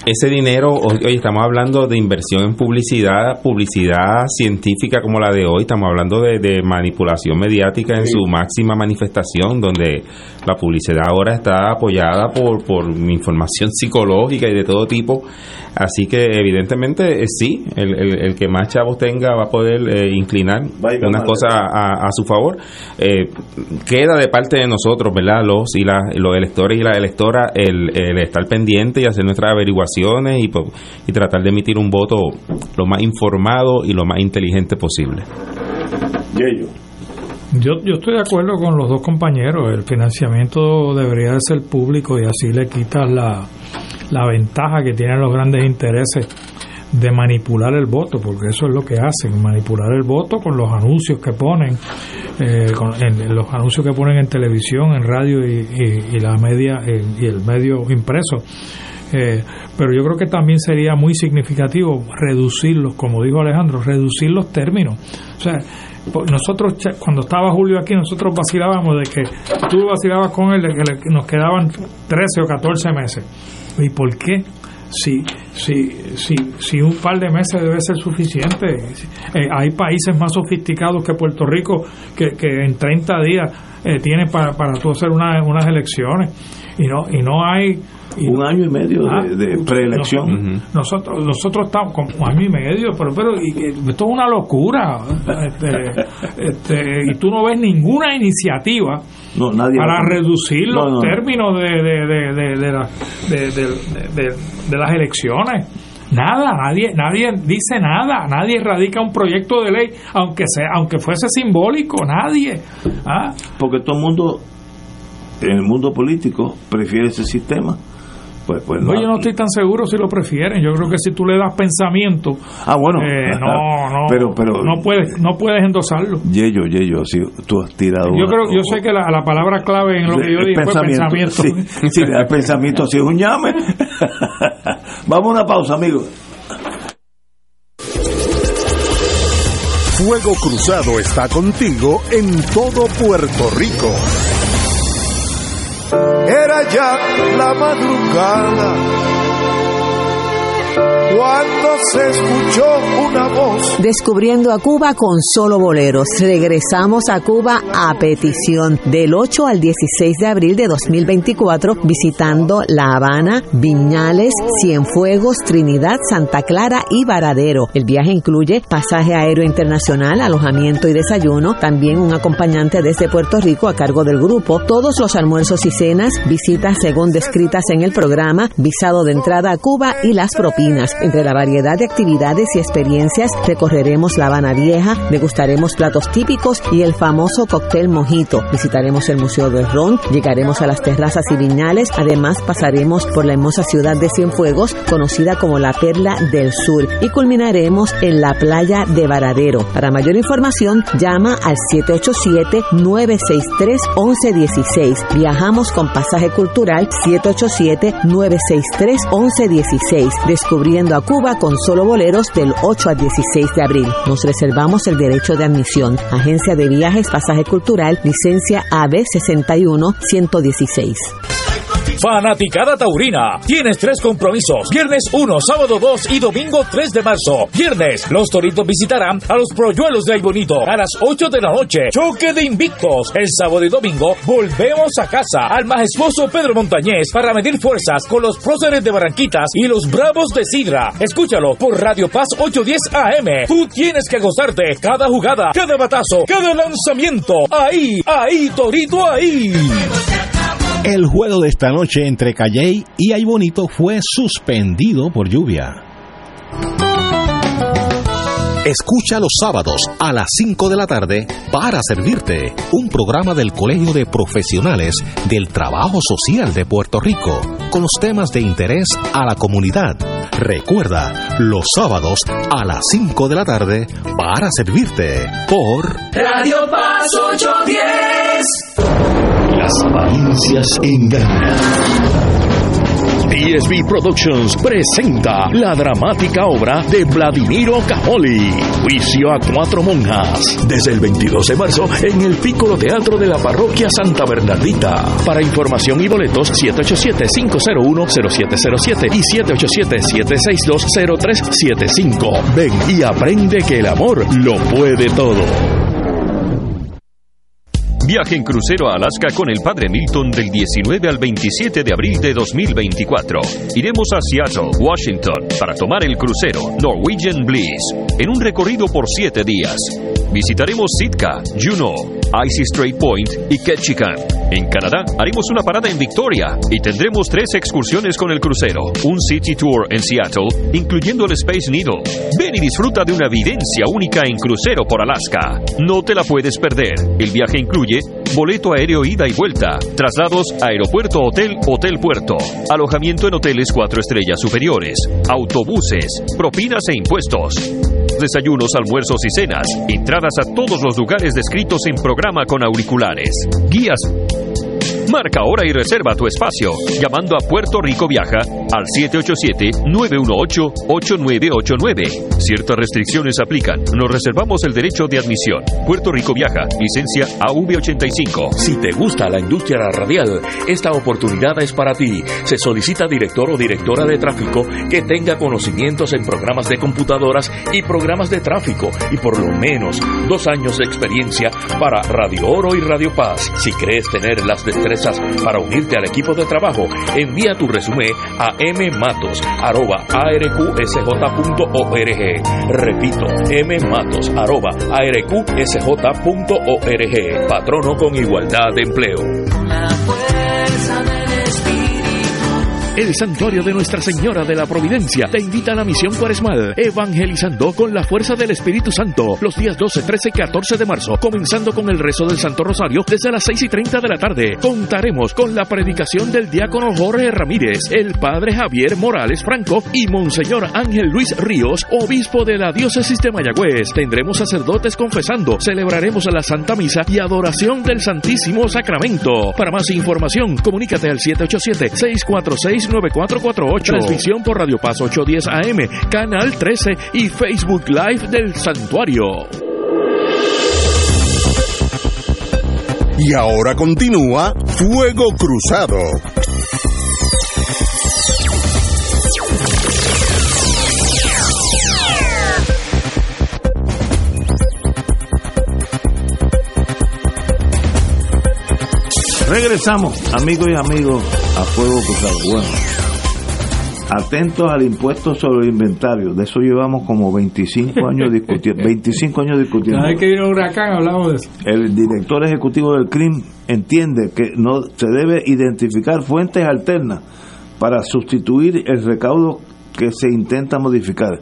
Ese dinero, hoy, estamos hablando de inversión en publicidad, publicidad científica como la de hoy, estamos hablando de, manipulación mediática en su máxima manifestación, donde la publicidad ahora está apoyada por, por información psicológica y de todo tipo. Así que evidentemente eh, sí, el, el, que más chavos tenga va a poder eh, inclinar unas cosas a, su favor. Eh, queda de parte de nosotros, ¿verdad? Los y los electores y las electoras el, estar pendiente y hacer nuestras averiguaciones y, y tratar de emitir un voto lo más informado y lo más inteligente posible. Yo, yo estoy de acuerdo con los dos compañeros. El financiamiento debería ser público y así le quitas la la ventaja que tienen los grandes intereses de manipular el voto, porque eso es lo que hacen, manipular el voto con los anuncios que ponen, eh, con, en, los anuncios que ponen en televisión, en radio y, la media y el medio impreso. Eh, pero yo creo que también sería muy significativo reducirlos, como dijo Alejandro, reducir los términos. O sea, nosotros cuando estaba Julio aquí, nosotros vacilábamos de que tú vacilabas con él de que nos quedaban 13 o 14 meses ¿Y por qué? Si, si, si, si un par de meses debe ser suficiente. Eh, hay países más sofisticados que Puerto Rico que, que en 30 días eh, tienen para, para tú hacer unas elecciones y no y no hay un año y medio de, ah, preelección. Nosotros, nosotros estamos con un año y medio, pero, pero esto es una locura. Este, este, y tú no ves ninguna iniciativa para reducir los términos de, de, de, las elecciones. Nada, nadie, nadie dice nada, nadie radica un proyecto de ley, aunque sea, aunque fuese simbólico, nadie. ¿ah? Porque todo el mundo, en el mundo político, prefiere ese sistema pues, pues no, yo no estoy tan seguro si lo prefieren. Yo creo que si tú le das pensamiento, ah, bueno, eh, no, no, pero, pero, no puedes, no puedes endosarlo. Yello, Yello, si tú has tirado. Yo creo, yo sé que la, la palabra clave en lo que yo dije fue pensamiento. Sí, sí, el pensamiento así es un llame. Vamos a una pausa, amigos. Fuego Cruzado está contigo en todo Puerto Rico. Era ya la madrugada. Cuando se escuchó una voz. Descubriendo a Cuba con solo boleros. Regresamos a Cuba a petición del 8 al 16 de abril de 2024 visitando La Habana, Viñales, Cienfuegos, Trinidad, Santa Clara y Varadero. El viaje incluye pasaje aéreo internacional, alojamiento y desayuno, también un acompañante desde Puerto Rico a cargo del grupo, todos los almuerzos y cenas, visitas según descritas en el programa, visado de entrada a Cuba y las propinas. Entre la variedad de actividades y experiencias recorreremos La Habana Vieja, degustaremos platos típicos y el famoso cóctel mojito. Visitaremos el Museo del Ron, llegaremos a las terrazas y viñales, además pasaremos por la hermosa ciudad de Cienfuegos, conocida como la Perla del Sur, y culminaremos en la playa de Varadero. Para mayor información, llama al 787-963-1116. Viajamos con pasaje cultural 787-963-1116, descubriendo a Cuba con solo boleros del 8 al 16 de abril. Nos reservamos el derecho de admisión. Agencia de Viajes, Pasaje Cultural, licencia AB 61 116. Fanaticada Taurina. Tienes tres compromisos. Viernes 1, sábado 2 y domingo 3 de marzo. Viernes, los toritos visitarán a los proyuelos de Aybonito a las 8 de la noche. Choque de invictos. El sábado y domingo volvemos a casa al majestuoso Pedro Montañez para medir fuerzas con los próceres de Barranquitas y los Bravos de Sidra. Escúchalo por Radio Paz 810 AM. Tú tienes que gozarte cada jugada, cada batazo, cada lanzamiento. Ahí, ahí, Torito, ahí. El juego de esta noche entre Calley y Ay Bonito fue suspendido por lluvia. Escucha los sábados a las 5 de la tarde para servirte un programa del Colegio de Profesionales del Trabajo Social de Puerto Rico con los temas de interés a la comunidad. Recuerda, los sábados a las 5 de la tarde para servirte por Radio Paz 810. Las apariencias engañan. DSB Productions presenta la dramática obra de Vladimiro Cajoli, Juicio a cuatro monjas, desde el 22 de marzo en el Piccolo Teatro de la Parroquia Santa Bernardita. Para información y boletos, 787-501-0707 y 787-762-0375. Ven y aprende que el amor lo puede todo. Viaje en crucero a Alaska con el Padre Milton del 19 al 27 de abril de 2024. Iremos a Seattle, Washington, para tomar el crucero Norwegian Bliss en un recorrido por siete días. Visitaremos Sitka, Juneau, Icy Strait Point y Ketchikan. En Canadá haremos una parada en Victoria y tendremos tres excursiones con el crucero. Un City Tour en Seattle, incluyendo el Space Needle. Ven y disfruta de una vivencia única en crucero por Alaska. No te la puedes perder. El viaje incluye boleto aéreo ida y vuelta, traslados aeropuerto hotel hotel puerto, alojamiento en hoteles cuatro estrellas superiores, autobuses, propinas e impuestos desayunos, almuerzos y cenas, entradas a todos los lugares descritos en programa con auriculares, guías. Marca ahora y reserva tu espacio llamando a Puerto Rico Viaja al 787-918-8989. Ciertas restricciones aplican. Nos reservamos el derecho de admisión. Puerto Rico Viaja, licencia AV85. Si te gusta la industria radial, esta oportunidad es para ti. Se solicita director o directora de tráfico que tenga conocimientos en programas de computadoras y programas de tráfico y por lo menos dos años de experiencia para Radio Oro y Radio Paz. Si crees tener las destrezas para unirte al equipo de trabajo, envía tu resumen a mmatos.arqsj.org. Repito, mmatos.arqsj.org. Patrono con igualdad de empleo. El Santuario de Nuestra Señora de la Providencia te invita a la misión cuaresmal, evangelizando con la fuerza del Espíritu Santo, los días 12, 13 y 14 de marzo, comenzando con el rezo del Santo Rosario desde las 6 y 30 de la tarde. Contaremos con la predicación del diácono Jorge Ramírez, el padre Javier Morales Franco y Monseñor Ángel Luis Ríos, obispo de la diócesis de Mayagüez. Tendremos sacerdotes confesando, celebraremos la Santa Misa y adoración del Santísimo Sacramento. Para más información, comunícate al 787-646-9448. Transmisión por Radio Paz 810 AM, Canal 13 y Facebook Live del Santuario. Y ahora continúa Fuego Cruzado. Regresamos, amigos y amigos, a Fuego Cruzado. Bueno, atentos al impuesto sobre el inventario. De eso llevamos como 25 años discutiendo. 25 años discutiendo. Hay que ir a huracán, hablamos de eso. El director ejecutivo del CRIM entiende que no se debe identificar fuentes alternas para sustituir el recaudo que se intenta modificar.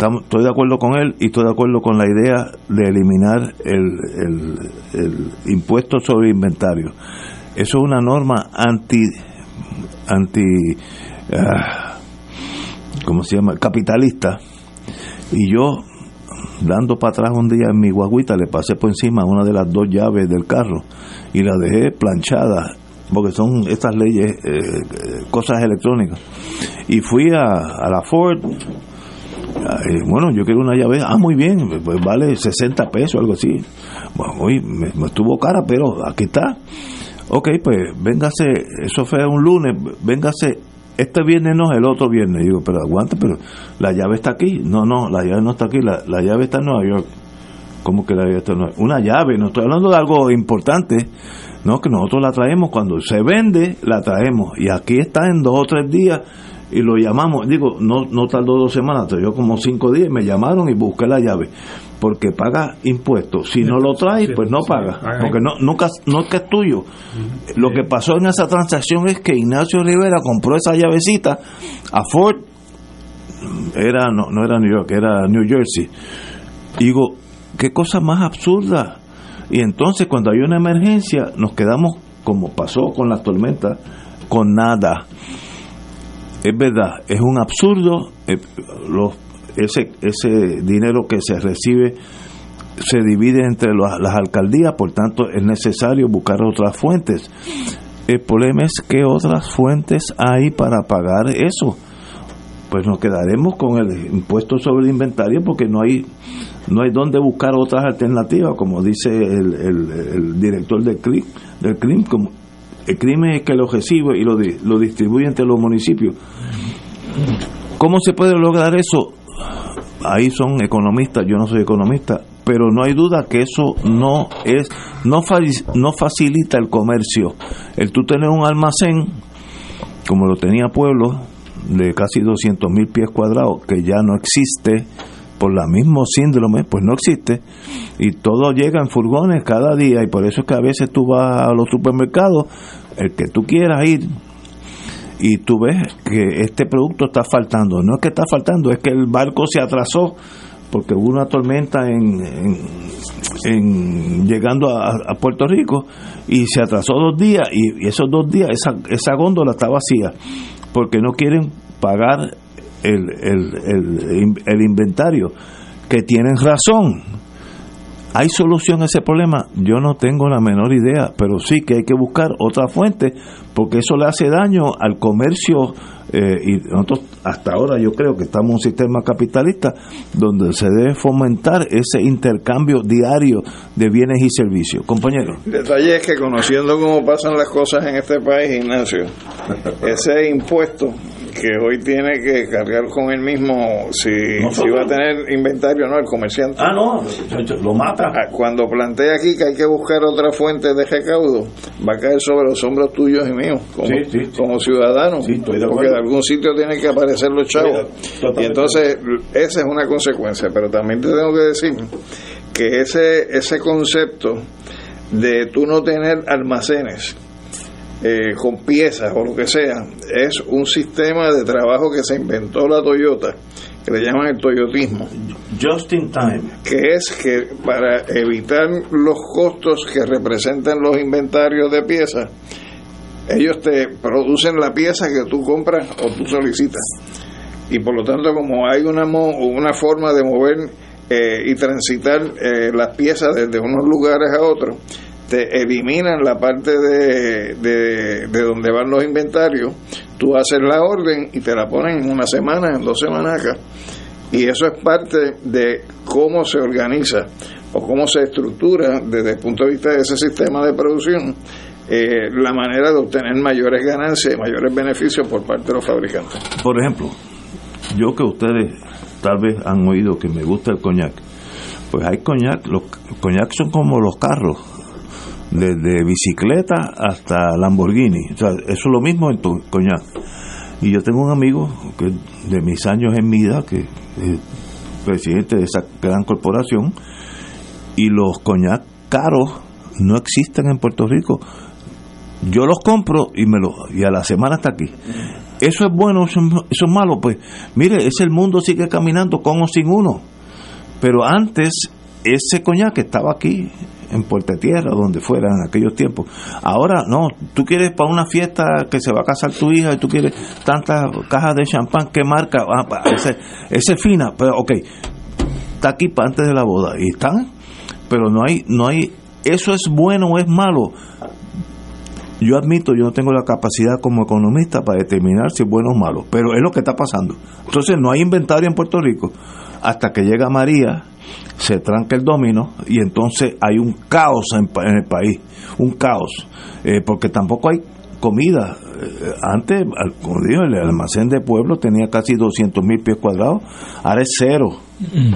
Estoy de acuerdo con él y estoy de acuerdo con la idea de eliminar el, el, impuesto sobre inventario. Eso es una norma anti anti ah, ¿cómo se llama? capitalista y yo dando para atrás un día en mi guaguita le pasé por encima una de las dos llaves del carro y la dejé planchada porque son estas leyes eh, cosas electrónicas y fui a, a la Ford eh, bueno, yo quiero una llave, ah, muy bien, pues vale 60 pesos, algo así. Bueno, hoy me, estuvo cara, pero aquí está. Ok, pues véngase, eso fue un lunes, véngase, este viernes no, el otro viernes. Digo, pero aguante, pero la llave está aquí. No, no, la llave no está aquí, la, la llave está en Nueva York. ¿Cómo que la llave está en Nueva York? Una llave, no estoy hablando de algo importante. No, que nosotros la traemos, cuando se vende, la traemos. Y aquí está en dos o tres días y lo llamamos, digo, no, no tardó dos semanas, tardó como cinco días, me llamaron y busqué la llave, porque paga impuestos, si no lo traes, pues no paga, porque no, nunca, no es que es tuyo. Lo que pasó en esa transacción es que Ignacio Rivera compró esa llavecita a Ford, era, no, no era New York, era New Jersey. Digo, qué cosa más absurda. Y entonces cuando hay una emergencia, nos quedamos, como pasó con las tormentas, con nada es verdad, es un absurdo, eh, los, ese, ese dinero que se recibe se divide entre las alcaldías, por tanto es necesario buscar otras fuentes. El problema es que otras fuentes hay para pagar eso. Pues nos quedaremos con el impuesto sobre el inventario porque no hay no hay dónde buscar otras alternativas, como dice el, el, el director del CRIM, del CRIM como el crimen es que lo recibe y lo, lo distribuye entre los municipios. ¿Cómo se puede lograr eso? Ahí son economistas, yo no soy economista, pero no hay duda que eso no es no no facilita el comercio. El tú tener un almacén como lo tenía Pueblo de casi 200 mil pies cuadrados que ya no existe por la mismo síndrome, pues no existe, y todo llega en furgones cada día, y por eso es que a veces tú vas a los supermercados, el que tú quieras ir, y tú ves que este producto está faltando. No es que está faltando, es que el barco se atrasó porque hubo una tormenta en, en, llegando a, Puerto Rico y se atrasó dos días y, esos dos días esa, esa góndola está vacía porque no quieren pagar el, el, el inventario, que tienen razón. ¿Hay solución a ese problema? Yo no tengo la menor idea, pero sí que hay que buscar otra fuente, porque eso le hace daño al comercio. Eh, y nosotros, hasta ahora, yo creo que estamos en un sistema capitalista donde se debe fomentar ese intercambio diario de bienes y servicios. Compañero. El detalle es que conociendo cómo pasan las cosas en este país, Ignacio, ese impuesto que hoy tiene que cargar con él mismo si, si va a tener inventario no el comerciante. Ah no lo mata. Cuando plantea aquí que hay que buscar otra fuente de recaudo va a caer sobre los hombros tuyos y míos como, sí, sí, sí. como ciudadanos porque de algún sitio tienen que aparecer los chavos. Y entonces esa es una consecuencia pero también te tengo que decir que ese ese concepto de tú no tener almacenes eh, con piezas o lo que sea, es un sistema de trabajo que se inventó la Toyota, que le llaman el toyotismo. Just in time. Que es que para evitar los costos que representan los inventarios de piezas, ellos te producen la pieza que tú compras o tú solicitas. Y por lo tanto, como hay una, una forma de mover eh, y transitar eh, las piezas desde unos lugares a otros, te eliminan la parte de, de, de, donde van los inventarios, tú haces la orden y te la ponen en una semana, en dos semanas acá. Y eso es parte de cómo se organiza o cómo se estructura desde el punto de vista de ese sistema de producción eh, la manera de obtener mayores ganancias y mayores beneficios por parte de los fabricantes. Por ejemplo, yo que ustedes tal vez han oído que me gusta el coñac, pues hay coñac, los coñac son como los carros, desde bicicleta hasta Lamborghini, o sea, eso es lo mismo en tu coñac. Y yo tengo un amigo que de mis años en vida, que es presidente de esa gran corporación, y los coñac caros no existen en Puerto Rico yo los compro y me lo y a la semana está aquí. Eso es bueno, eso, es malo, pues mire, ese el mundo sigue caminando con o sin uno. Pero antes ese coñac estaba aquí en Puerto Tierra, donde fuera en aquellos tiempos. Ahora no, tú quieres para una fiesta que se va a casar tu hija y tú quieres tantas cajas de champán, ¿qué marca? Ah, ese, ese fina, pero ok, está aquí para antes de la boda y están, pero no hay, no hay, eso es bueno o es malo yo admito, yo no tengo la capacidad como economista para determinar si es bueno o malo, pero es lo que está pasando. Entonces no hay inventario en Puerto Rico hasta que llega María, se tranca el domino y entonces hay un caos en, el país, un caos, eh, porque tampoco hay comida. Eh, antes, como digo, el almacén de pueblo tenía casi 200 mil pies cuadrados, ahora es cero. Mm.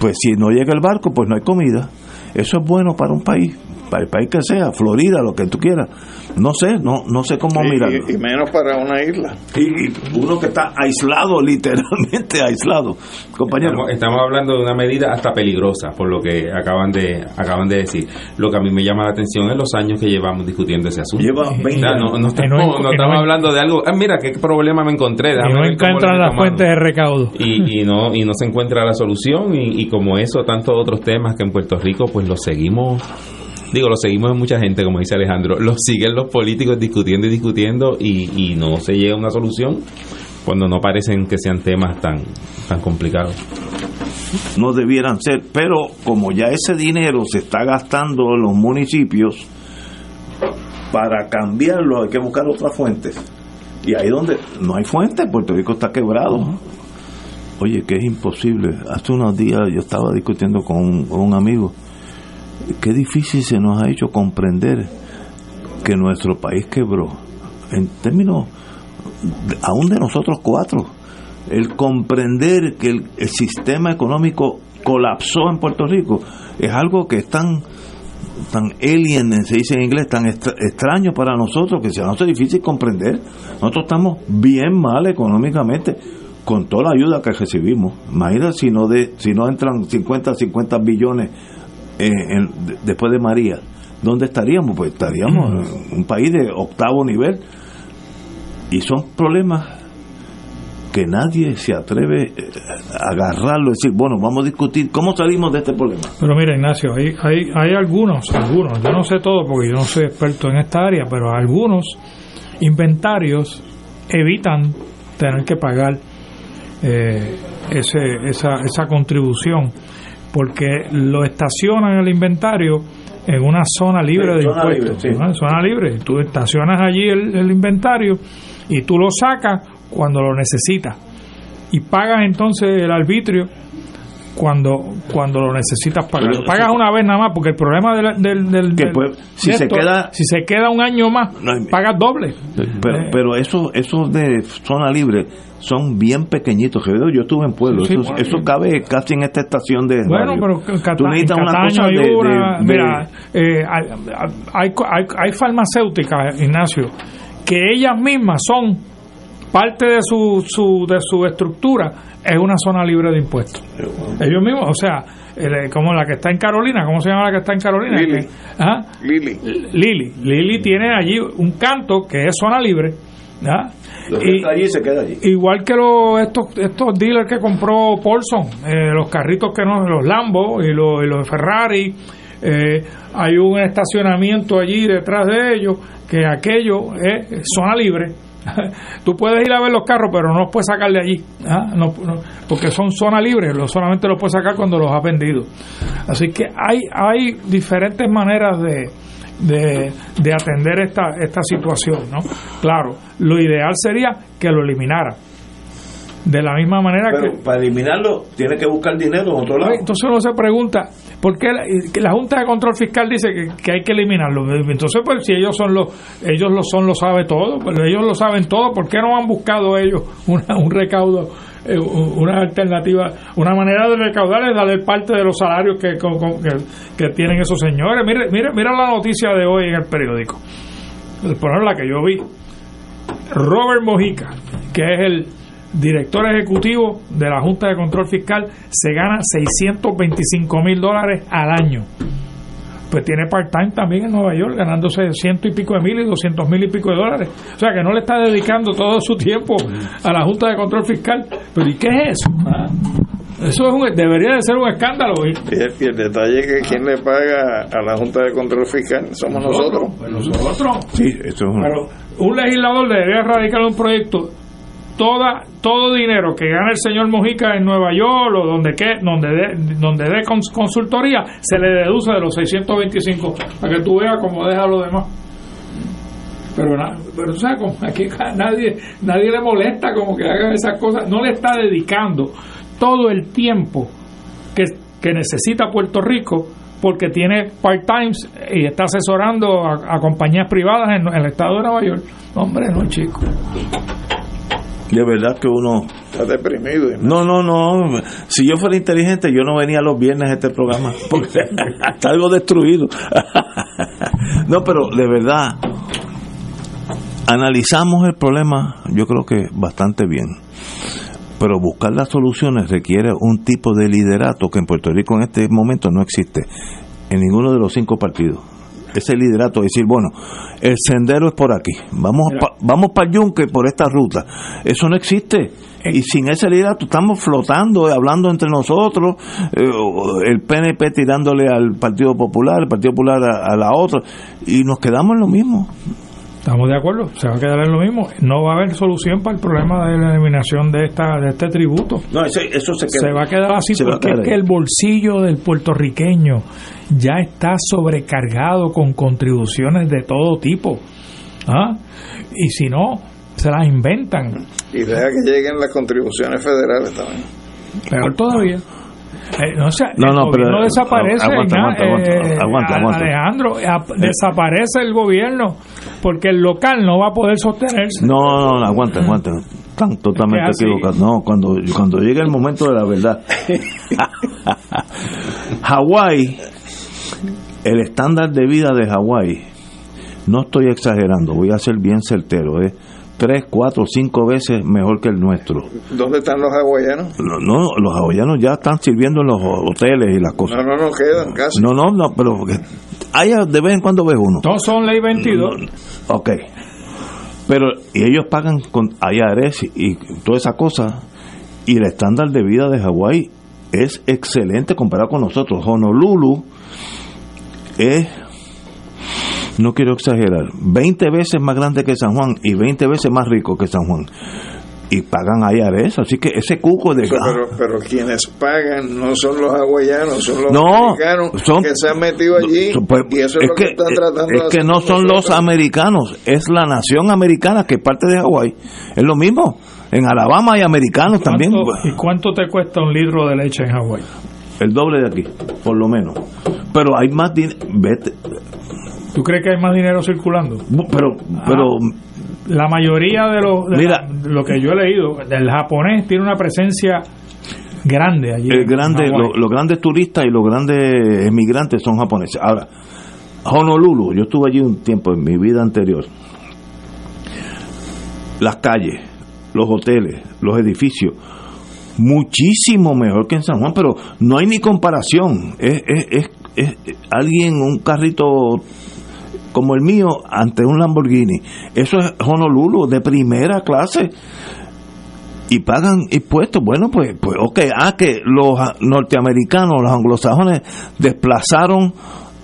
Pues si no llega el barco, pues no hay comida. Eso es bueno para un país, para el país que sea, Florida, lo que tú quieras. No sé, no no sé cómo mirarlo. Y, menos para una isla. Y, uno que está aislado, literalmente aislado. Compañero. Estamos, hablando de una medida hasta peligrosa, por lo que acaban de acaban de decir. Lo que a mí me llama la atención es los años que llevamos discutiendo ese asunto. Lleva 20 no, no, estamos, hablando de algo. Ah, mira, qué problema me encontré. no encuentran las fuentes de recaudo. Y, y, no, y no se encuentra la solución. Y, y como eso, tantos otros temas que en Puerto Rico, pues los seguimos digo, lo seguimos en mucha gente, como dice Alejandro, lo siguen los políticos discutiendo y discutiendo y, no se llega a una solución cuando no parecen que sean temas tan, tan complicados. No debieran ser, pero como ya ese dinero se está gastando en los municipios, para cambiarlo hay que buscar otras fuentes. Y ahí donde no hay fuentes, Puerto Rico está quebrado. Oye, que es imposible. Hace unos días yo estaba discutiendo con un amigo qué difícil se nos ha hecho comprender que nuestro país quebró, en términos aún de nosotros cuatro, el comprender que el, sistema económico colapsó en Puerto Rico es algo que es tan tan alien, se dice en inglés, tan extraño para nosotros que se nos hace difícil comprender. Nosotros estamos bien mal económicamente con toda la ayuda que recibimos. Imagínate si no, de, si no entran 50, 50 billones eh, después de María, ¿dónde estaríamos? Pues estaríamos en un país de octavo nivel. Y son problemas que nadie se atreve eh, a agarrarlo y decir, bueno, vamos a discutir cómo salimos de este problema. Pero mira, Ignacio, hay, hay, hay algunos, algunos, yo no sé todo porque yo no soy experto en esta área, pero algunos inventarios evitan tener que pagar eh, ese, esa, esa contribución porque lo estacionan el inventario en una zona libre de impuestos. Zona libre. Tú estacionas allí el, inventario y tú lo sacas cuando lo necesitas. Y pagas entonces el arbitrio cuando cuando lo necesitas pagar. pagas una vez nada más, porque el problema del... del, si, se queda, si se queda un año más, pagas doble. Pero, eh. pero eso, eso de zona libre son bien pequeñitos. Yo estuve en pueblo, eso, cabe casi en esta estación de. Bueno, pero Tú necesitas una cosa de, Mira, eh, hay, hay, hay farmacéuticas, Ignacio, que ellas mismas son parte de su, su, de su estructura es una zona libre de impuestos. Ellos mismos, o sea, como la que está en Carolina, ¿cómo se llama la que está en Carolina? Lili. Lili. Lili. Lili tiene allí un canto que es zona libre. Y, allí se queda allí. Igual que los, estos, estos dealers que compró Paulson, eh, los carritos que no, los Lambo y los, y los Ferrari, eh, hay un estacionamiento allí detrás de ellos que aquello es zona libre Tú puedes ir a ver los carros, pero no los puedes sacar de allí, ¿ah? no, porque son zona libre, solamente los puedes sacar cuando los has vendido. Así que hay, hay diferentes maneras de, de, atender esta, esta situación. ¿no? Claro, lo ideal sería que lo eliminara de la misma manera Pero que... Para eliminarlo tiene que buscar dinero en otro lado. Entonces uno se pregunta, ¿por qué la, Junta de Control Fiscal dice que, hay que eliminarlo? Entonces, pues si ellos son los, ellos lo son, lo sabe todo, pues ellos lo saben todo, ¿por qué no han buscado ellos un recaudo? Eh, una alternativa, una manera de recaudar es darle parte de los salarios que, que, tienen esos señores. Mira, mira, mira la noticia de hoy en el periódico, por ejemplo la que yo vi. Robert Mojica, que es el director ejecutivo de la Junta de Control Fiscal, se gana 625 mil dólares al año. Pues tiene part-time también en Nueva York, ganándose ciento y pico de mil y doscientos mil y pico de dólares. O sea que no le está dedicando todo su tiempo a la Junta de Control Fiscal. Pero ¿y qué es eso? Ah, eso es un, debería de ser un escándalo. Y el, detalle es que quien le paga a la Junta de Control Fiscal somos nosotros. Nosotros. Sí, eso es Pero un legislador debería radicar un proyecto toda, todo dinero que gana el señor Mojica en Nueva York o donde que donde dé donde de consultoría se le deduce de los 625 para que tú veas cómo deja lo demás. Pero pero como aquí nadie nadie le molesta como que haga esas cosas no le está dedicando todo el tiempo que, que necesita Puerto Rico porque tiene part-times y está asesorando a, compañías privadas en, en el estado de Nueva York. Hombre no chico de verdad que uno está deprimido. No, no, no. Si yo fuera inteligente, yo no venía los viernes a este programa porque está algo destruido. no, pero de verdad analizamos el problema, yo creo que bastante bien. Pero buscar las soluciones requiere un tipo de liderato que en Puerto Rico en este momento no existe en ninguno de los cinco partidos ese liderato, decir, bueno, el sendero es por aquí, vamos vamos para el Yunque por esta ruta. Eso no existe. Y sin ese liderato estamos flotando, hablando entre nosotros, eh, el PNP tirándole al Partido Popular, el Partido Popular a, la otra, y nos quedamos en lo mismo. Estamos de acuerdo, se va a quedar en lo mismo. No va a haber solución para el problema de la eliminación de esta de este tributo. No, eso, se, se va a quedar así porque es que el bolsillo del puertorriqueño ya está sobrecargado con contribuciones de todo tipo. ¿Ah? Y si no, se las inventan. Y deja que lleguen las contribuciones federales también. Peor todavía. Eh, no, no, pero, desaparece. Alejandro, desaparece el gobierno porque el local no va a poder sostenerse. No, no, no aguanta, aguanta. Están totalmente equivocados. No, cuando, cuando llegue el momento de la verdad. Hawái el estándar de vida de Hawái, no estoy exagerando, voy a ser bien certero, es tres, cuatro, cinco veces mejor que el nuestro. ¿Dónde están los hawaianos? No, no, los hawaianos ya están sirviendo en los hoteles y las cosas. No, no, no quedan casi. No, no, no, pero hay de vez en cuando ves uno. Todos son ley 22. ok. Pero y ellos pagan con IRS y, y toda esa cosa y el estándar de vida de Hawái es excelente comparado con nosotros. Honolulu es, no quiero exagerar, 20 veces más grande que San Juan y 20 veces más rico que San Juan. Y pagan IRS, así que ese cuco de... Pero, pero, quienes pagan no son los hawaianos, son los americanos que se han metido allí. Pues, y eso es, lo que, están tratando Es que no son los americanos, es la nación americana que es parte de Hawái. Es lo mismo. En Alabama hay americanos también. ¿Y cuánto te cuesta un litro de leche en Hawái? el doble de aquí, por lo menos. Pero hay más dinero. ¿Tú crees que hay más dinero circulando? Pero, pero ah, la mayoría de, los, mira, lo que yo he leído, el japonés tiene una presencia grande allí. El grande, los grandes turistas y los grandes emigrantes son japoneses. Ahora, Honolulu, yo estuve allí un tiempo en mi vida anterior. Las calles, los hoteles, los edificios, muchísimo mejor que en San Juan, pero no hay ni comparación. Es, es, es, es alguien, un carrito como el mío ante un Lamborghini. Eso es Honolulu de primera clase y pagan impuestos. Bueno, pues, pues ok, ah, que los norteamericanos, los anglosajones desplazaron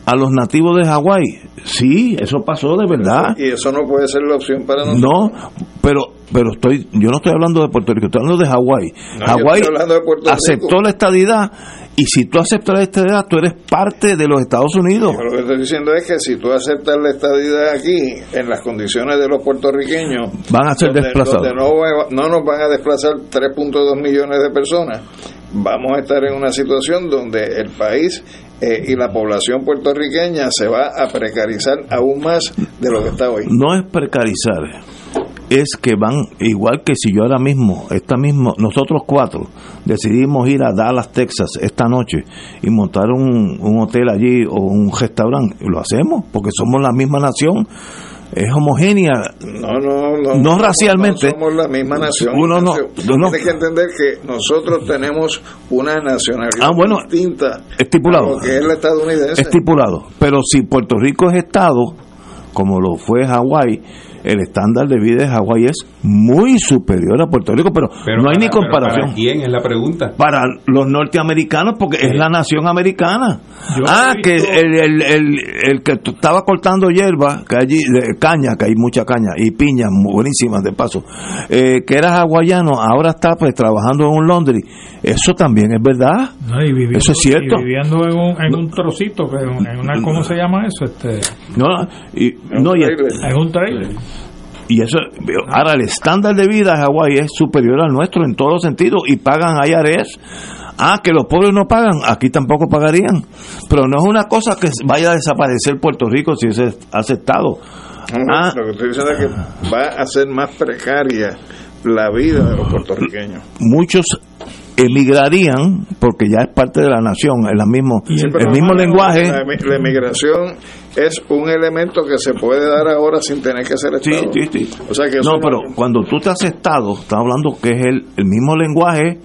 a los nativos de Hawái. Sí, eso pasó de verdad. Y eso no puede ser la opción para nosotros. No, pero pero estoy yo no estoy hablando de Puerto Rico, estoy hablando de Hawái. No, Hawái aceptó la estadidad y si tú aceptas la estadidad, tú eres parte de los Estados Unidos. Lo que estoy diciendo es que si tú aceptas la estadidad aquí, en las condiciones de los puertorriqueños, Van a ser donde- desplazados. donde no, no nos van a desplazar 3.2 millones de personas, vamos a estar en una situación donde el país eh, y la población puertorriqueña se va a precarizar aún más de lo que está hoy. No es precarizar, es que van, igual que si yo ahora mismo, esta mismo, nosotros cuatro, decidimos ir a Dallas, Texas, esta noche y montar un, un hotel allí o un restaurante, lo hacemos, porque somos la misma nación, es homogénea, No, no, no. No racialmente. Somos la misma nación. Uno no-. Tienes que entender que nosotros tenemos una nacionalidad Ah, bueno, distinta estipulado. a lo que es la estadounidense. estipulado. Pero si Puerto Rico es Estado, como lo fue Hawái, el estándar de vida de Hawái es muy superior a Puerto Rico, pero, Pero no hay para- ni comparación. ¿Para quién es la pregunta? para los norteamericanos porque es la nación americana. Yo ah, que el, el, el, el que estaba cortando hierba, que allí, de caña, que hay mucha caña, y piñas buenísimas de paso, eh, que era hawaiano, ahora está pues trabajando en un laundry. Eso también es verdad. No, y viviendo, Eso es cierto. y viviendo en un, en un trocito, que en en una, ¿cómo se llama eso? Este, No, y, no, y, en un trailer. Y eso, ahora el estándar de vida de Hawái es superior al nuestro en todos los sentidos y pagan IRS. Ah, que los pobres no pagan, aquí tampoco pagarían. Pero no es una cosa que vaya a desaparecer Puerto Rico si es aceptado. No, Ah, Lo que estoy diciendo es que va a ser más precaria la vida de los puertorriqueños. muchos emigrarían porque ya es parte de la nación, es la mismo, Sí, el mismo no, lenguaje. La, emi- la emigración es un elemento que se puede dar ahora sin tener que ser Estado. sí, sí. O sea que eso No, pero cuando tú te has estado, estás hablando que es el, el mismo lenguaje,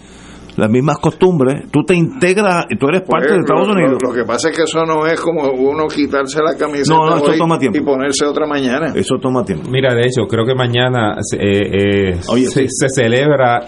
las mismas costumbres, tú te integras y tú eres parte Pues, de Estados lo, Unidos. Lo, lo que pasa es que eso no es como uno quitarse la camiseta No, no, eso hoy toma tiempo. y ponerse otra mañana. Eso toma tiempo. Mira, de hecho, creo que mañana se, eh, eh, se, se celebra,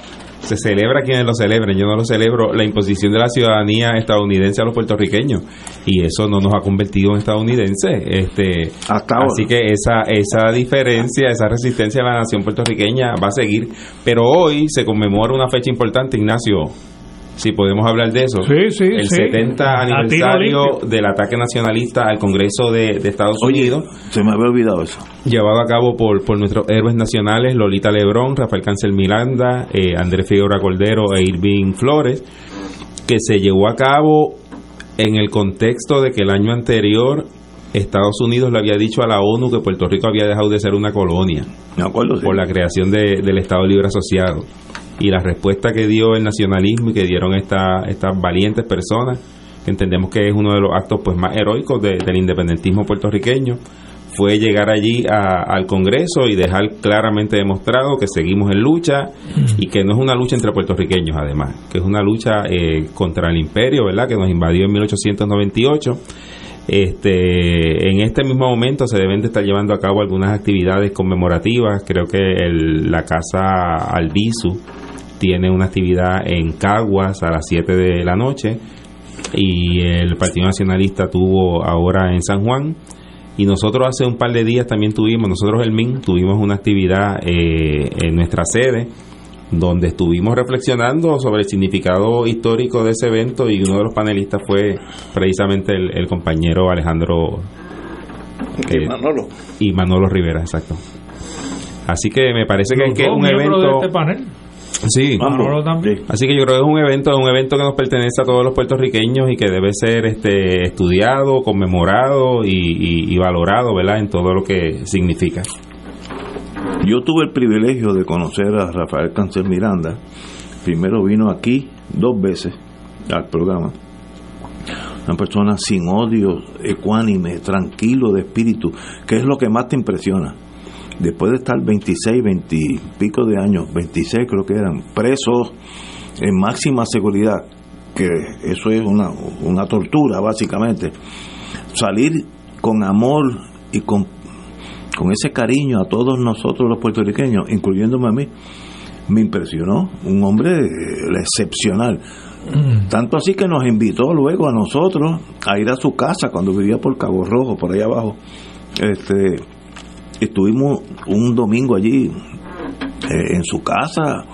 se celebra quienes lo celebren, yo no lo celebro, la imposición de la ciudadanía estadounidense a los puertorriqueños y eso no nos ha convertido en estadounidenses. Este, ahora. así que esa, esa diferencia, esa resistencia de la nación puertorriqueña va a seguir, pero hoy se conmemora una fecha importante, Ignacio. Si podemos hablar de eso. Sí, sí, el sí. 70 A tiro aniversario del ataque nacionalista al Congreso de, de Estados Oye, Unidos se me había olvidado eso. llevado a cabo por, por nuestros héroes nacionales Lolita Lebrón, Rafael Cancel Miranda, eh, Andrés Figueroa Cordero e Irving Flores, que se llevó a cabo en el contexto de que el año anterior Estados Unidos le había dicho a la ONU que Puerto Rico había dejado de ser una colonia Me acuerdo, sí. por la creación de- del Estado Libre Asociado. Y la respuesta que dio el nacionalismo y que dieron esta- estas valientes personas, que entendemos que es uno de los actos pues más heroicos de- del independentismo puertorriqueño, fue llegar allí a- al Congreso y dejar claramente demostrado que seguimos en lucha y que no es una lucha entre puertorriqueños además, que es una lucha eh, contra el imperio, ¿verdad? Que nos invadió en 1898 este, en este mismo momento se deben de estar llevando a cabo algunas actividades conmemorativas. Creo que el- la Casa Albizu tiene una actividad en Caguas a las 7 de la noche y el Partido Nacionalista tuvo ahora en San Juan. Y nosotros hace un par de días también tuvimos, nosotros el MIN, tuvimos una actividad eh, en nuestra sede donde estuvimos reflexionando sobre el significado histórico de ese evento y uno de los panelistas fue precisamente el, el compañero Alejandro Y eh, Manolo. y Manolo Rivera, exacto. Así que me parece que, Los que es dos un miembros de evento... este panel. Sí. Manolo también. Así que yo creo que es un evento, es un evento que nos pertenece a todos los puertorriqueños y que debe ser este estudiado, conmemorado y, y- y valorado, ¿verdad? En todo lo que significa. Yo tuve el privilegio de conocer a Rafael Cancel Miranda. Primero vino aquí dos veces al programa. Una persona sin odio, ecuánime, tranquilo de espíritu, que es lo que más te impresiona. después de estar 26, 20 y pico de años, 26 creo que eran, presos en máxima seguridad, que eso es una, una tortura básicamente, salir con amor y con, con ese cariño a todos nosotros los puertorriqueños, incluyéndome a mí, me impresionó, un hombre eh, excepcional. Mm. Tanto así que nos invitó luego a nosotros a ir a su casa cuando vivía por Cabo Rojo, por ahí abajo. Este, estuvimos un domingo allí eh, en su casa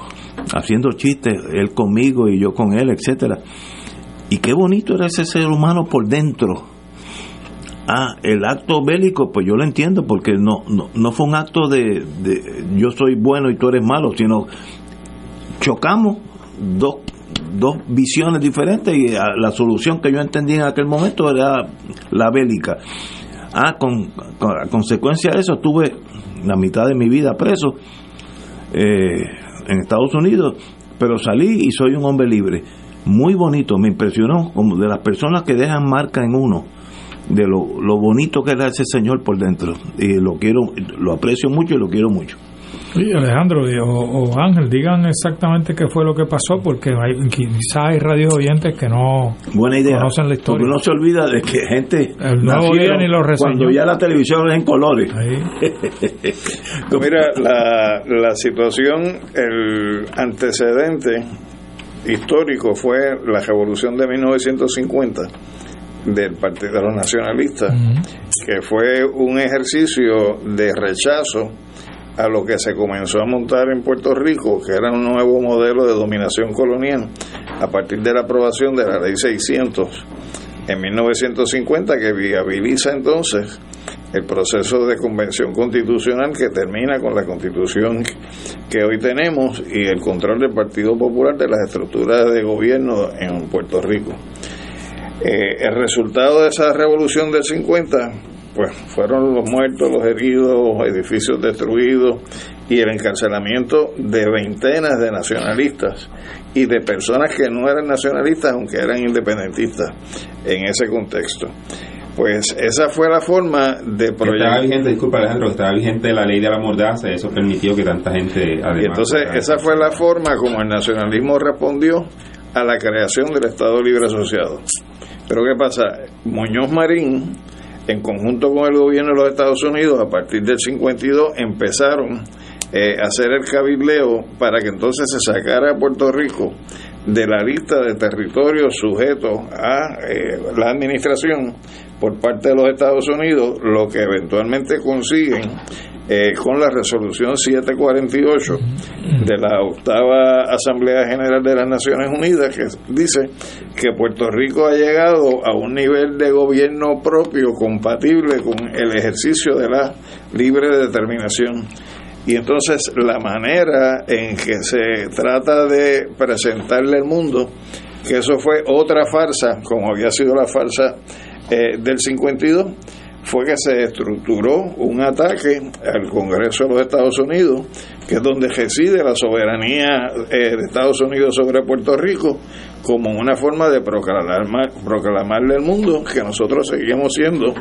haciendo chistes, él conmigo y yo con él, etcétera. Y qué bonito era ese ser humano por dentro. Ah, el acto bélico, pues yo lo entiendo, porque no, no, no fue un acto de, yo soy bueno y tú eres malo, sino chocamos dos, dos visiones diferentes y la solución que yo entendí en aquel momento era la bélica. Ah, con, a consecuencia de eso tuve la mitad de mi vida preso eh, en Estados Unidos, pero salí y soy un hombre libre. Muy bonito, me impresionó como de las personas que dejan marca en uno, de lo, lo bonito que era ese señor por dentro. Y lo quiero, lo aprecio mucho y lo quiero mucho. Sí, Alejandro o, Ángel, digan exactamente qué fue lo que pasó, porque hay, quizás hay radios oyentes que no Buena idea, conocen la historia. Porque no se olvida de que gente El nuevo día ni lo cuando ya la televisión es en colores. Mira, la, la situación, el antecedente histórico fue la revolución de 1950 del Partido de los Nacionalistas, que fue un ejercicio de rechazo a lo que se comenzó a montar en Puerto Rico, que era un nuevo modelo de dominación colonial, a partir de la aprobación de la Ley 600 en 1950, que viabiliza entonces el proceso de convención constitucional que termina con la constitución que hoy tenemos y el control del Partido Popular de las estructuras de gobierno en Puerto Rico. Eh, el resultado de esa revolución del 50 pues fueron los muertos, los heridos, edificios destruidos y el encarcelamiento de veintenas de nacionalistas y de personas que no eran nacionalistas aunque eran independentistas en ese contexto. Pues esa fue la forma de proyectar. Estaba vigente, disculpa Alejandro, estaba vigente la ley de la mordaza, eso permitió que tanta gente... y entonces esa fue la forma como el nacionalismo respondió a la creación del Estado Libre Asociado. Pero ¿qué pasa? Muñoz Marín en conjunto con el gobierno de los Estados Unidos, a partir del 52, empezaron eh, a hacer el cabileo para que entonces se sacara a Puerto Rico de la lista de territorios sujetos a eh, la administración por parte de los Estados Unidos, lo que eventualmente consiguen eh, con la resolución 748 de la octava Asamblea General de las Naciones Unidas, que dice que Puerto Rico ha llegado a un nivel de gobierno propio compatible con el ejercicio de la libre determinación. Y entonces la manera en que se trata de presentarle al mundo, que eso fue otra farsa, como había sido la farsa eh, del 52, fue que se estructuró un ataque al Congreso de los Estados Unidos, que es donde reside la soberanía eh, de Estados Unidos sobre Puerto Rico, como una forma de proclamar, proclamarle al mundo que nosotros seguimos siendo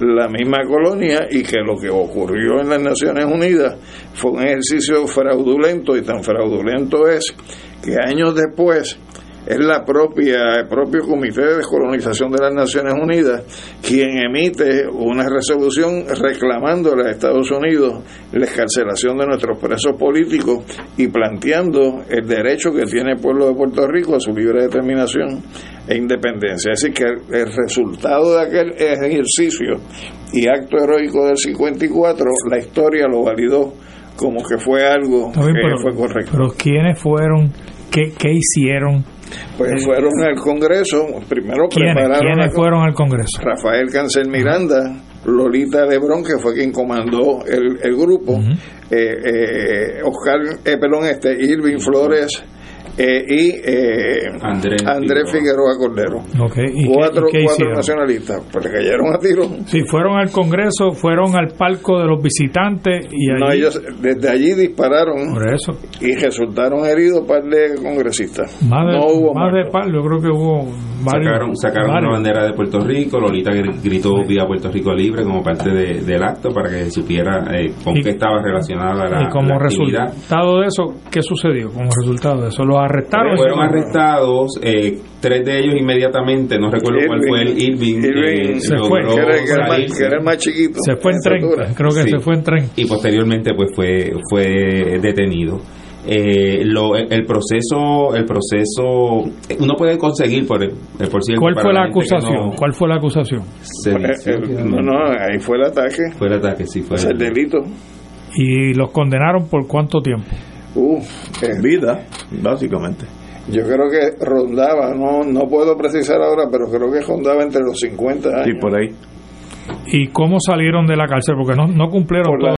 la misma colonia y que lo que ocurrió en las Naciones Unidas fue un ejercicio fraudulento y tan fraudulento es que años después es la propia, el propio Comité de Descolonización de las Naciones Unidas quien emite una resolución reclamándole a Estados Unidos la escarcelación de nuestros presos políticos y planteando el derecho que tiene el pueblo de Puerto Rico a su libre determinación e independencia. Así que el resultado de aquel ejercicio y acto heroico del 54, la historia lo validó como que fue algo que fue correcto. Pero ¿quiénes fueron? ¿Qué, qué hicieron? Pues fueron al Congreso, primero prepararon. ¿Quiénes fueron al Congreso? Rafael Cancel Miranda, Lolita Lebrón, que fue quien comandó el, grupo, eh, eh, Oscar, eh, este, Irving Flores, eh, y eh, Andrés, Andrés Figueroa Cordero. Okay. ¿Y qué- cuatro y cuatro nacionalistas, pues le cayeron a tiro. Si fueron al Congreso, fueron al palco de los visitantes y allí... No, ellos desde allí dispararon Por eso. y resultaron heridos un par de congresistas. Más de, no hubo más de par, yo creo que hubo varios. Sacaron, sacaron varios. una bandera de Puerto Rico, Lolita gr- gritó vía Puerto Rico Libre como parte de- del acto para que se supiera eh, con Y- qué estaba relacionada la, y como la resultado de eso, ¿qué sucedió como resultado de eso? ¿Los arrestaron? Fueron arrestados, eh, tres de ellos inmediatamente, no recuerdo cuál fue el Irving, Irving eh, se fue. Que era, que era más, salirse. que era el más chiquito. Se fue en tren, creo que Sí. se fue en tren. y posteriormente pues fue fue detenido Eh, lo, el proceso el proceso uno puede conseguir por, eh, por cierto ¿Cuál fue la acusación? no- ¿Cuál fue la acusación? sedición, Eh, eh, no, no, ahí fue el ataque. fue el ataque sí fue O sea, el delito. ¿Y los condenaron por cuánto tiempo? Uh, eh, Vida, básicamente. yo creo que rondaba, no no puedo precisar ahora, pero creo que rondaba entre los 50 años. Sí, por ahí. ¿Y cómo salieron de la cárcel? Porque no, no cumplieron Por la-